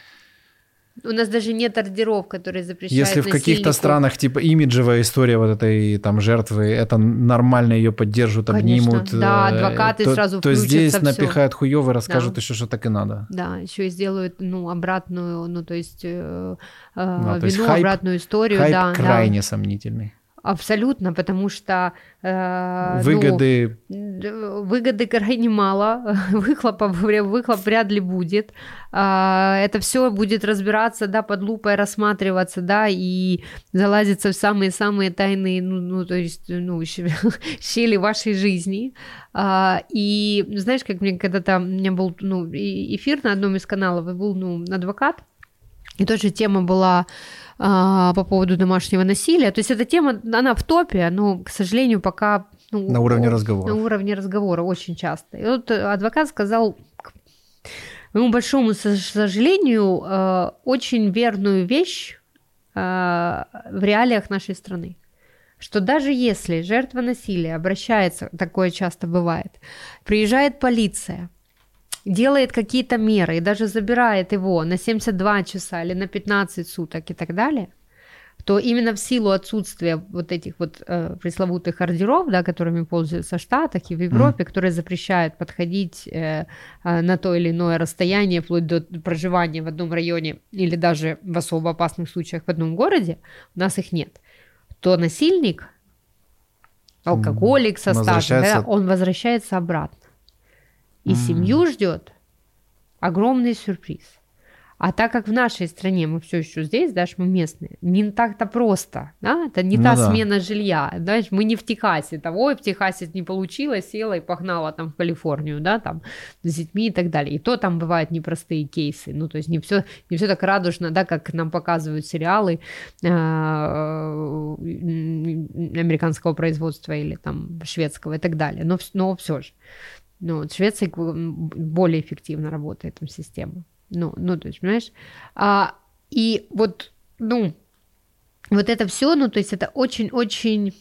у нас даже нет ордеров, которые запрещают Если в каких-то странах, типа, имиджевая история вот этой там жертвы, это нормально ее поддержат, Конечно. обнимут. Да, э, адвокаты то, сразу То здесь напихают хуёво, расскажут да. еще, что так и надо. Да, еще и сделают, ну, обратную, ну, то есть, э, э, да, то есть хайп, обратную историю. Хайп да, крайне да. сомнительный. Абсолютно, потому что э, выгоды ну, выгоды крайне мало, выхлопа выхлоп вряд ли будет. Э, это все будет разбираться, да, под лупой рассматриваться, да, и залазиться в самые-самые тайные, ну, ну, то есть, ну, щели вашей жизни. Э, и знаешь, как мне когда-то у меня был, ну, эфир на одном из каналов, и был, ну, адвокат, и тоже тема была а, по поводу домашнего насилия. То есть эта тема, она в топе, но, к сожалению, пока... Ну, на уровне разговора. На уровне разговора очень часто. И вот адвокат сказал, к моему большому сожалению, э, очень верную вещь э, в реалиях нашей страны что даже если жертва насилия обращается, такое часто бывает, приезжает полиция, делает какие-то меры и даже забирает его на 72 часа или на 15 суток и так далее, то именно в силу отсутствия вот этих вот э, пресловутых ордеров, да, которыми пользуются в Штатах и в Европе, mm. которые запрещают подходить э, э, на то или иное расстояние, вплоть до проживания в одном районе или даже в особо опасных случаях в одном городе, у нас их нет, то насильник, алкоголик со стажем, да, он возвращается обратно. И mm. семью ждет огромный сюрприз. А так как в нашей стране мы все еще здесь, даже мы местные, не так-то просто, да, это не ну та да. смена жилья, знаешь, мы не в Техасе, того, и в Техасе не получилось, села и погнала там в Калифорнию, да, там с детьми и так далее. И то там бывают непростые кейсы, ну, то есть не все, не все так радужно, да, как нам показывают сериалы э, американского производства или там шведского и так далее, но, но все же. Ну, в Швеции более эффективно работает там система. Ну, ну, то есть, понимаешь? А, и вот, ну, вот это все, ну, то есть это очень-очень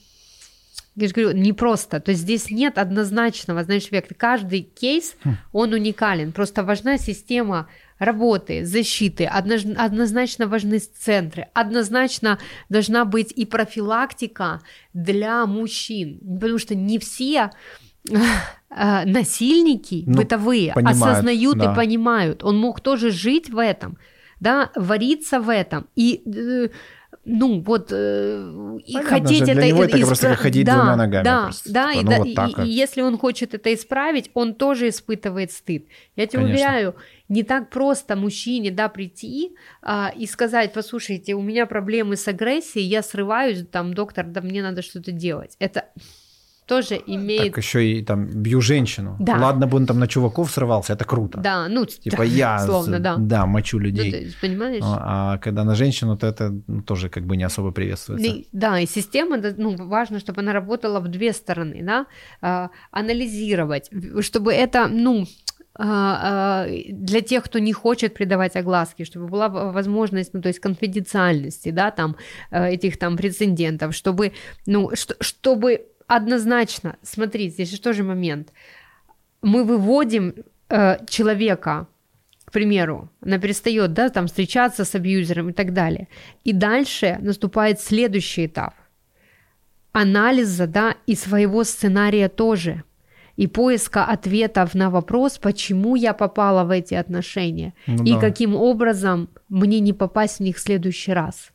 я же говорю, непросто. То есть здесь нет однозначного, знаешь, вектора. Каждый кейс, хм. он уникален. Просто важна система работы, защиты, однозначно важны центры, однозначно должна быть и профилактика для мужчин. Потому что не все насильники ну, бытовые понимают, осознают да. и понимают. Он мог тоже жить в этом, да, вариться в этом. И э, ну, вот, э, и хотеть же, для это... него это испра- просто как ходить да, двумя ногами Да, просто. да, Типа, и, ну, да, вот и- так и вот. если он хочет это исправить, он тоже испытывает стыд. Я тебе Конечно. уверяю, не так просто мужчине, да, прийти а, и сказать, послушайте, у меня проблемы с агрессией, я срываюсь, там, доктор, да мне надо что-то делать. Это тоже имеет... Так еще и там бью женщину. Да. Ладно бы он там на чуваков срывался, это круто. Да, ну, Типа да, я, словно, да. да, мочу Ну, людей. то есть, понимаешь? А а когда на женщину, то это ну, тоже как бы не особо приветствуется. И- Да, и система, ну, важно, чтобы она работала в две стороны, да, А, анализировать, чтобы это, ну, а, а, для тех, кто не хочет придавать огласки, чтобы была возможность, ну, то есть конфиденциальности, да, там, э, этих там прецедентов, чтобы, ну, что- чтобы однозначно, смотри, здесь же тоже момент, мы выводим э, человека, к примеру, она перестает, да, там, встречаться с абьюзером и так далее, и дальше наступает следующий этап анализа, да, и своего сценария тоже, и поиска ответов на вопрос, почему я попала в эти отношения, Ну и да. каким образом мне не попасть в них в следующий раз.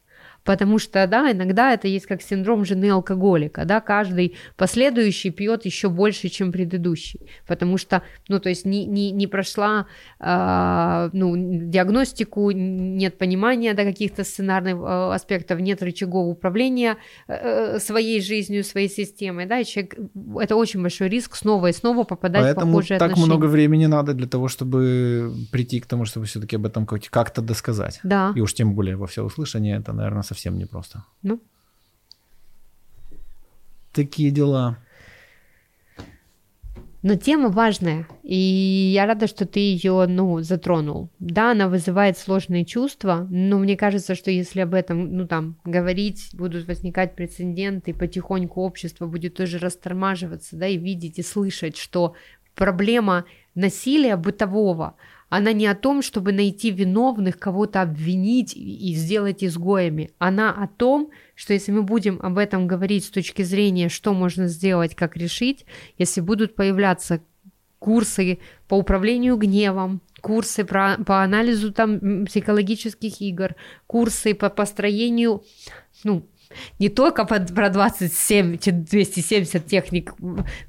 Потому что, да, иногда это есть как синдром жены алкоголика, да, каждый последующий пьет еще больше, чем предыдущий, потому что, ну, то есть не, не, не прошла, а, ну, диагностику, нет понимания, да, каких-то сценарных э, аспектов, нет рычагов управления э, своей жизнью, своей системой, да, и человек, это очень большой риск снова и снова попадать в Поэтому похожие так отношения. много времени надо для того, чтобы прийти к тому, чтобы все-таки об этом как- как-то досказать. Да, И уж тем более во всеуслышание, это, наверное, совсем непросто. ну, Такие дела. Но тема важная, и я рада, что ты ее, ну, затронул. Да, она вызывает сложные чувства, но мне кажется, что если об этом, ну, там, говорить, будут возникать прецеденты, и потихоньку общество будет тоже растормаживаться, да, и видеть, и слышать, что проблема насилия бытового, она не о том, чтобы найти виновных, кого-то обвинить и сделать изгоями. Она о том, что если мы будем об этом говорить с точки зрения, что можно сделать, как решить, если будут появляться курсы по управлению гневом, курсы про, по анализу там психологических игр, курсы по построению, ну, не только про 27, чи 270 техник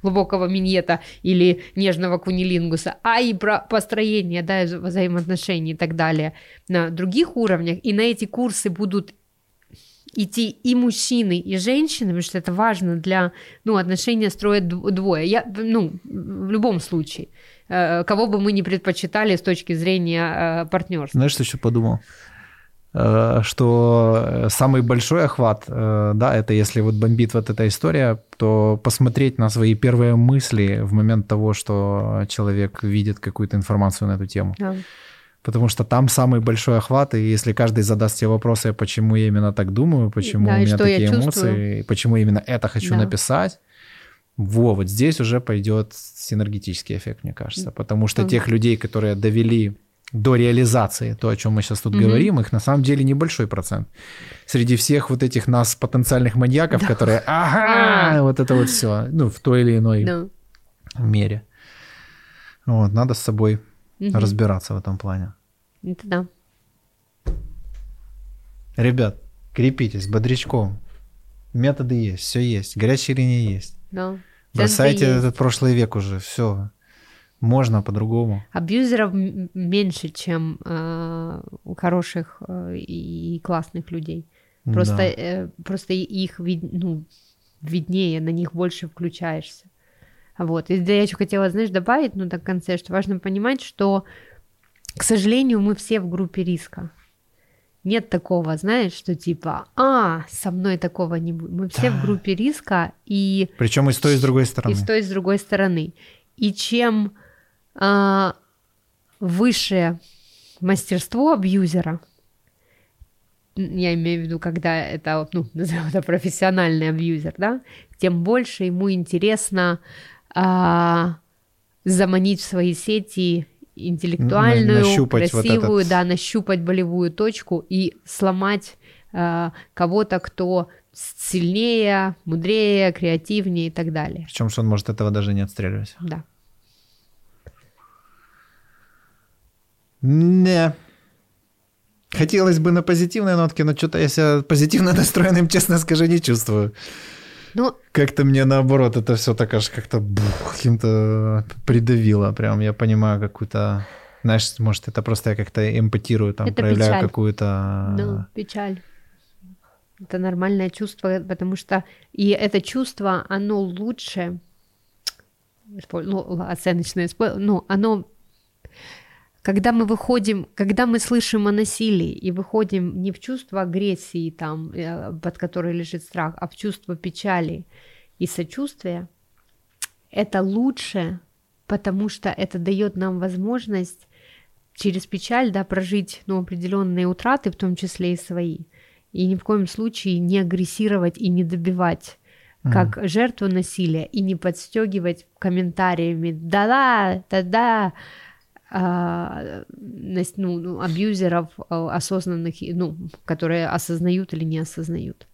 глубокого миньета или нежного кунилингуса, а и про построение да, вза- взаимоотношений и так далее на других уровнях. И на эти курсы будут идти и мужчины, и женщины, потому что это важно для, ну, отношения строят дв- двое. Я, ну, в любом случае, э, кого бы мы ни предпочитали с точки зрения э, партнерства. Знаешь, что еще подумал? Э, Что э, самый большой охват, э, да, это если вот бомбит вот эта история, то посмотреть на свои первые мысли в момент того, что человек видит какую-то информацию на эту тему. Да. Потому что там самый большой охват, и если каждый задаст себе вопросы, почему я именно так думаю, почему Да, у меня такие эмоции, почему именно это хочу Да. написать, во, вот здесь уже пойдет синергетический эффект, мне кажется. Потому что Мгм. тех людей, которые довели до реализации то, о чем мы сейчас тут Мгм. говорим, их на самом деле небольшой процент. Среди всех вот этих нас потенциальных маньяков, Да. которые, ага, вот это вот все, ну, в той или иной Да. мере. Вот, надо с собой Мгм. разбираться в этом плане. Это да. Ребят, крепитесь бодрячком. Методы есть, все есть, горячие линии есть. Да. Бросайте Центры есть. этот прошлый век уже, все. Можно по-другому. Абьюзеров меньше, чем э, хороших э, и классных людей. Просто, Да. э, просто и- их вид- ну, виднее, на них больше включаешься. Вот. И да, я еще хотела, знаешь, добавить, ну, так в конце, что важно понимать, что, к сожалению, мы все в группе риска. Нет такого, знаешь, что типа, а, со мной такого не будет. Мы все в Да. группе риска, и Причем и с той, и с другой и стороны. с той, и с другой стороны. И чем а, выше мастерство абьюзера, я имею в виду, когда это, вот, ну, назовем это профессиональный абьюзер, да, тем больше ему интересно а, заманить в свои сети интеллектуальную, нащупать вот красивую, этот- да, нащупать болевую точку и сломать а, кого-то, кто сильнее, мудрее, креативнее и так далее. Причем, что он может этого даже не отстреливать. Да. Не. Хотелось бы на позитивной нотке, но что-то я себя позитивно настроенным, честно скажу, не чувствую. Ну, как-то мне наоборот это все так аж как-то каким-то придавило. Прям я понимаю какую-то... Знаешь, может, это просто я как-то эмпатирую, там, это проявляю печаль. какую-то... Ну, печаль. Это нормальное чувство, потому что и это чувство, оно лучше, ну, оценочное, ну, оно когда мы выходим, когда мы слышим о насилии и выходим не в чувство агрессии, там, э, под которой лежит страх, а в чувство печали и сочувствия, это лучше, потому что это дает нам возможность через печаль да, прожить ну, определенные утраты, в том числе и свои, и ни в коем случае не агрессировать и не добивать как mm. жертву насилия и не подстегивать комментариями «да-да, да-да», ну, ну, абьюзеров а, осознанных, ну, которые осознают или не осознают.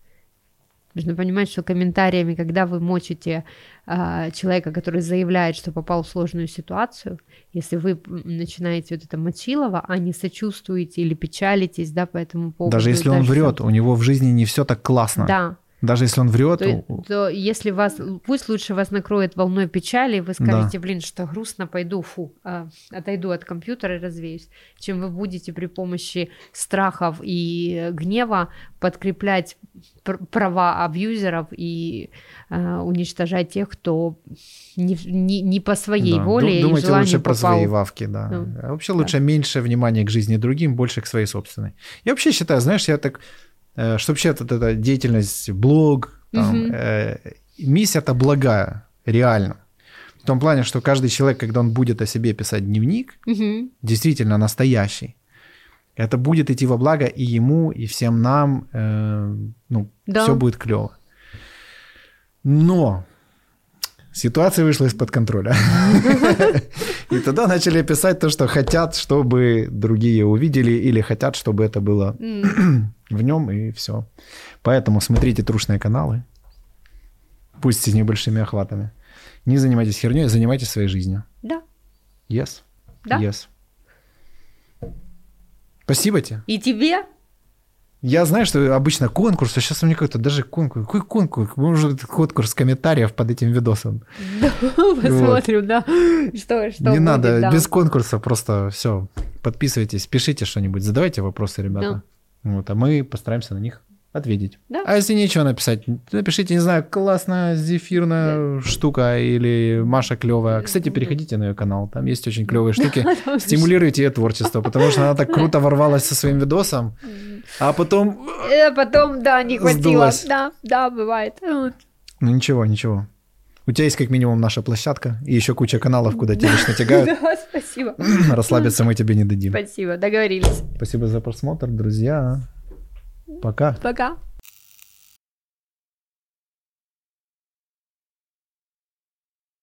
Нужно понимать, что комментариями, когда вы мочите а, человека, который заявляет, что попал в сложную ситуацию, если вы начинаете вот это мочилово, а не сочувствуете или печалитесь, да, по этому поводу. Даже если он врет, у него в жизни не все так классно. Да, даже если он врет, то, то если вас, пусть лучше вас накроет волной печали, вы скажете, да. блин, что грустно, пойду, фу, а, отойду от компьютера и развеюсь, чем вы будете при помощи страхов и гнева подкреплять пр- права абьюзеров и а, уничтожать тех, кто не, не, не по своей да. воле Думайте и лучше попал... про свои вавки, да. Ну, а вообще да. лучше меньше внимания к жизни другим, больше к своей собственной. Я вообще считаю, знаешь, я так Э, что вообще эта деятельность, блог, там, угу. э, миссия это благая, реально. В том плане, что каждый человек, когда он будет о себе писать дневник, угу. действительно настоящий, это будет идти во благо и ему, и всем нам, э, ну, да. все будет клево. Но ситуация вышла из-под контроля. И тогда начали писать то, что хотят, чтобы другие увидели, или хотят, чтобы это было в нем, и все. Поэтому смотрите трушные каналы, пусть с небольшими охватами. Не занимайтесь херней, занимайтесь своей жизнью. Да. Yes? Да. Yes. Спасибо тебе. И тебе. Я знаю, что обычно конкурс, а сейчас у меня какой-то даже конкурс. Какой конкурс? Может, конкурс комментариев под этим видосом. Да, посмотрим, да. Что, что Не надо, без конкурса, просто все. Подписывайтесь, пишите что-нибудь, задавайте вопросы, ребята. Вот, а мы постараемся на них ответить. Да. А если нечего написать, напишите, не знаю, классная зефирная да. штука или Маша клевая. Кстати, переходите на ее канал, там есть очень клевые штуки. Стимулируйте ее творчество, потому что она так круто ворвалась со своим видосом, а потом... А потом, да, не хватило. Да, да, бывает. Ну ничего, ничего. У тебя есть как минимум наша площадка и еще куча каналов, куда тебя лично тягают. Да, спасибо. Расслабиться мы тебе не дадим. Спасибо, договорились. Спасибо за просмотр, друзья. Пока. Пока.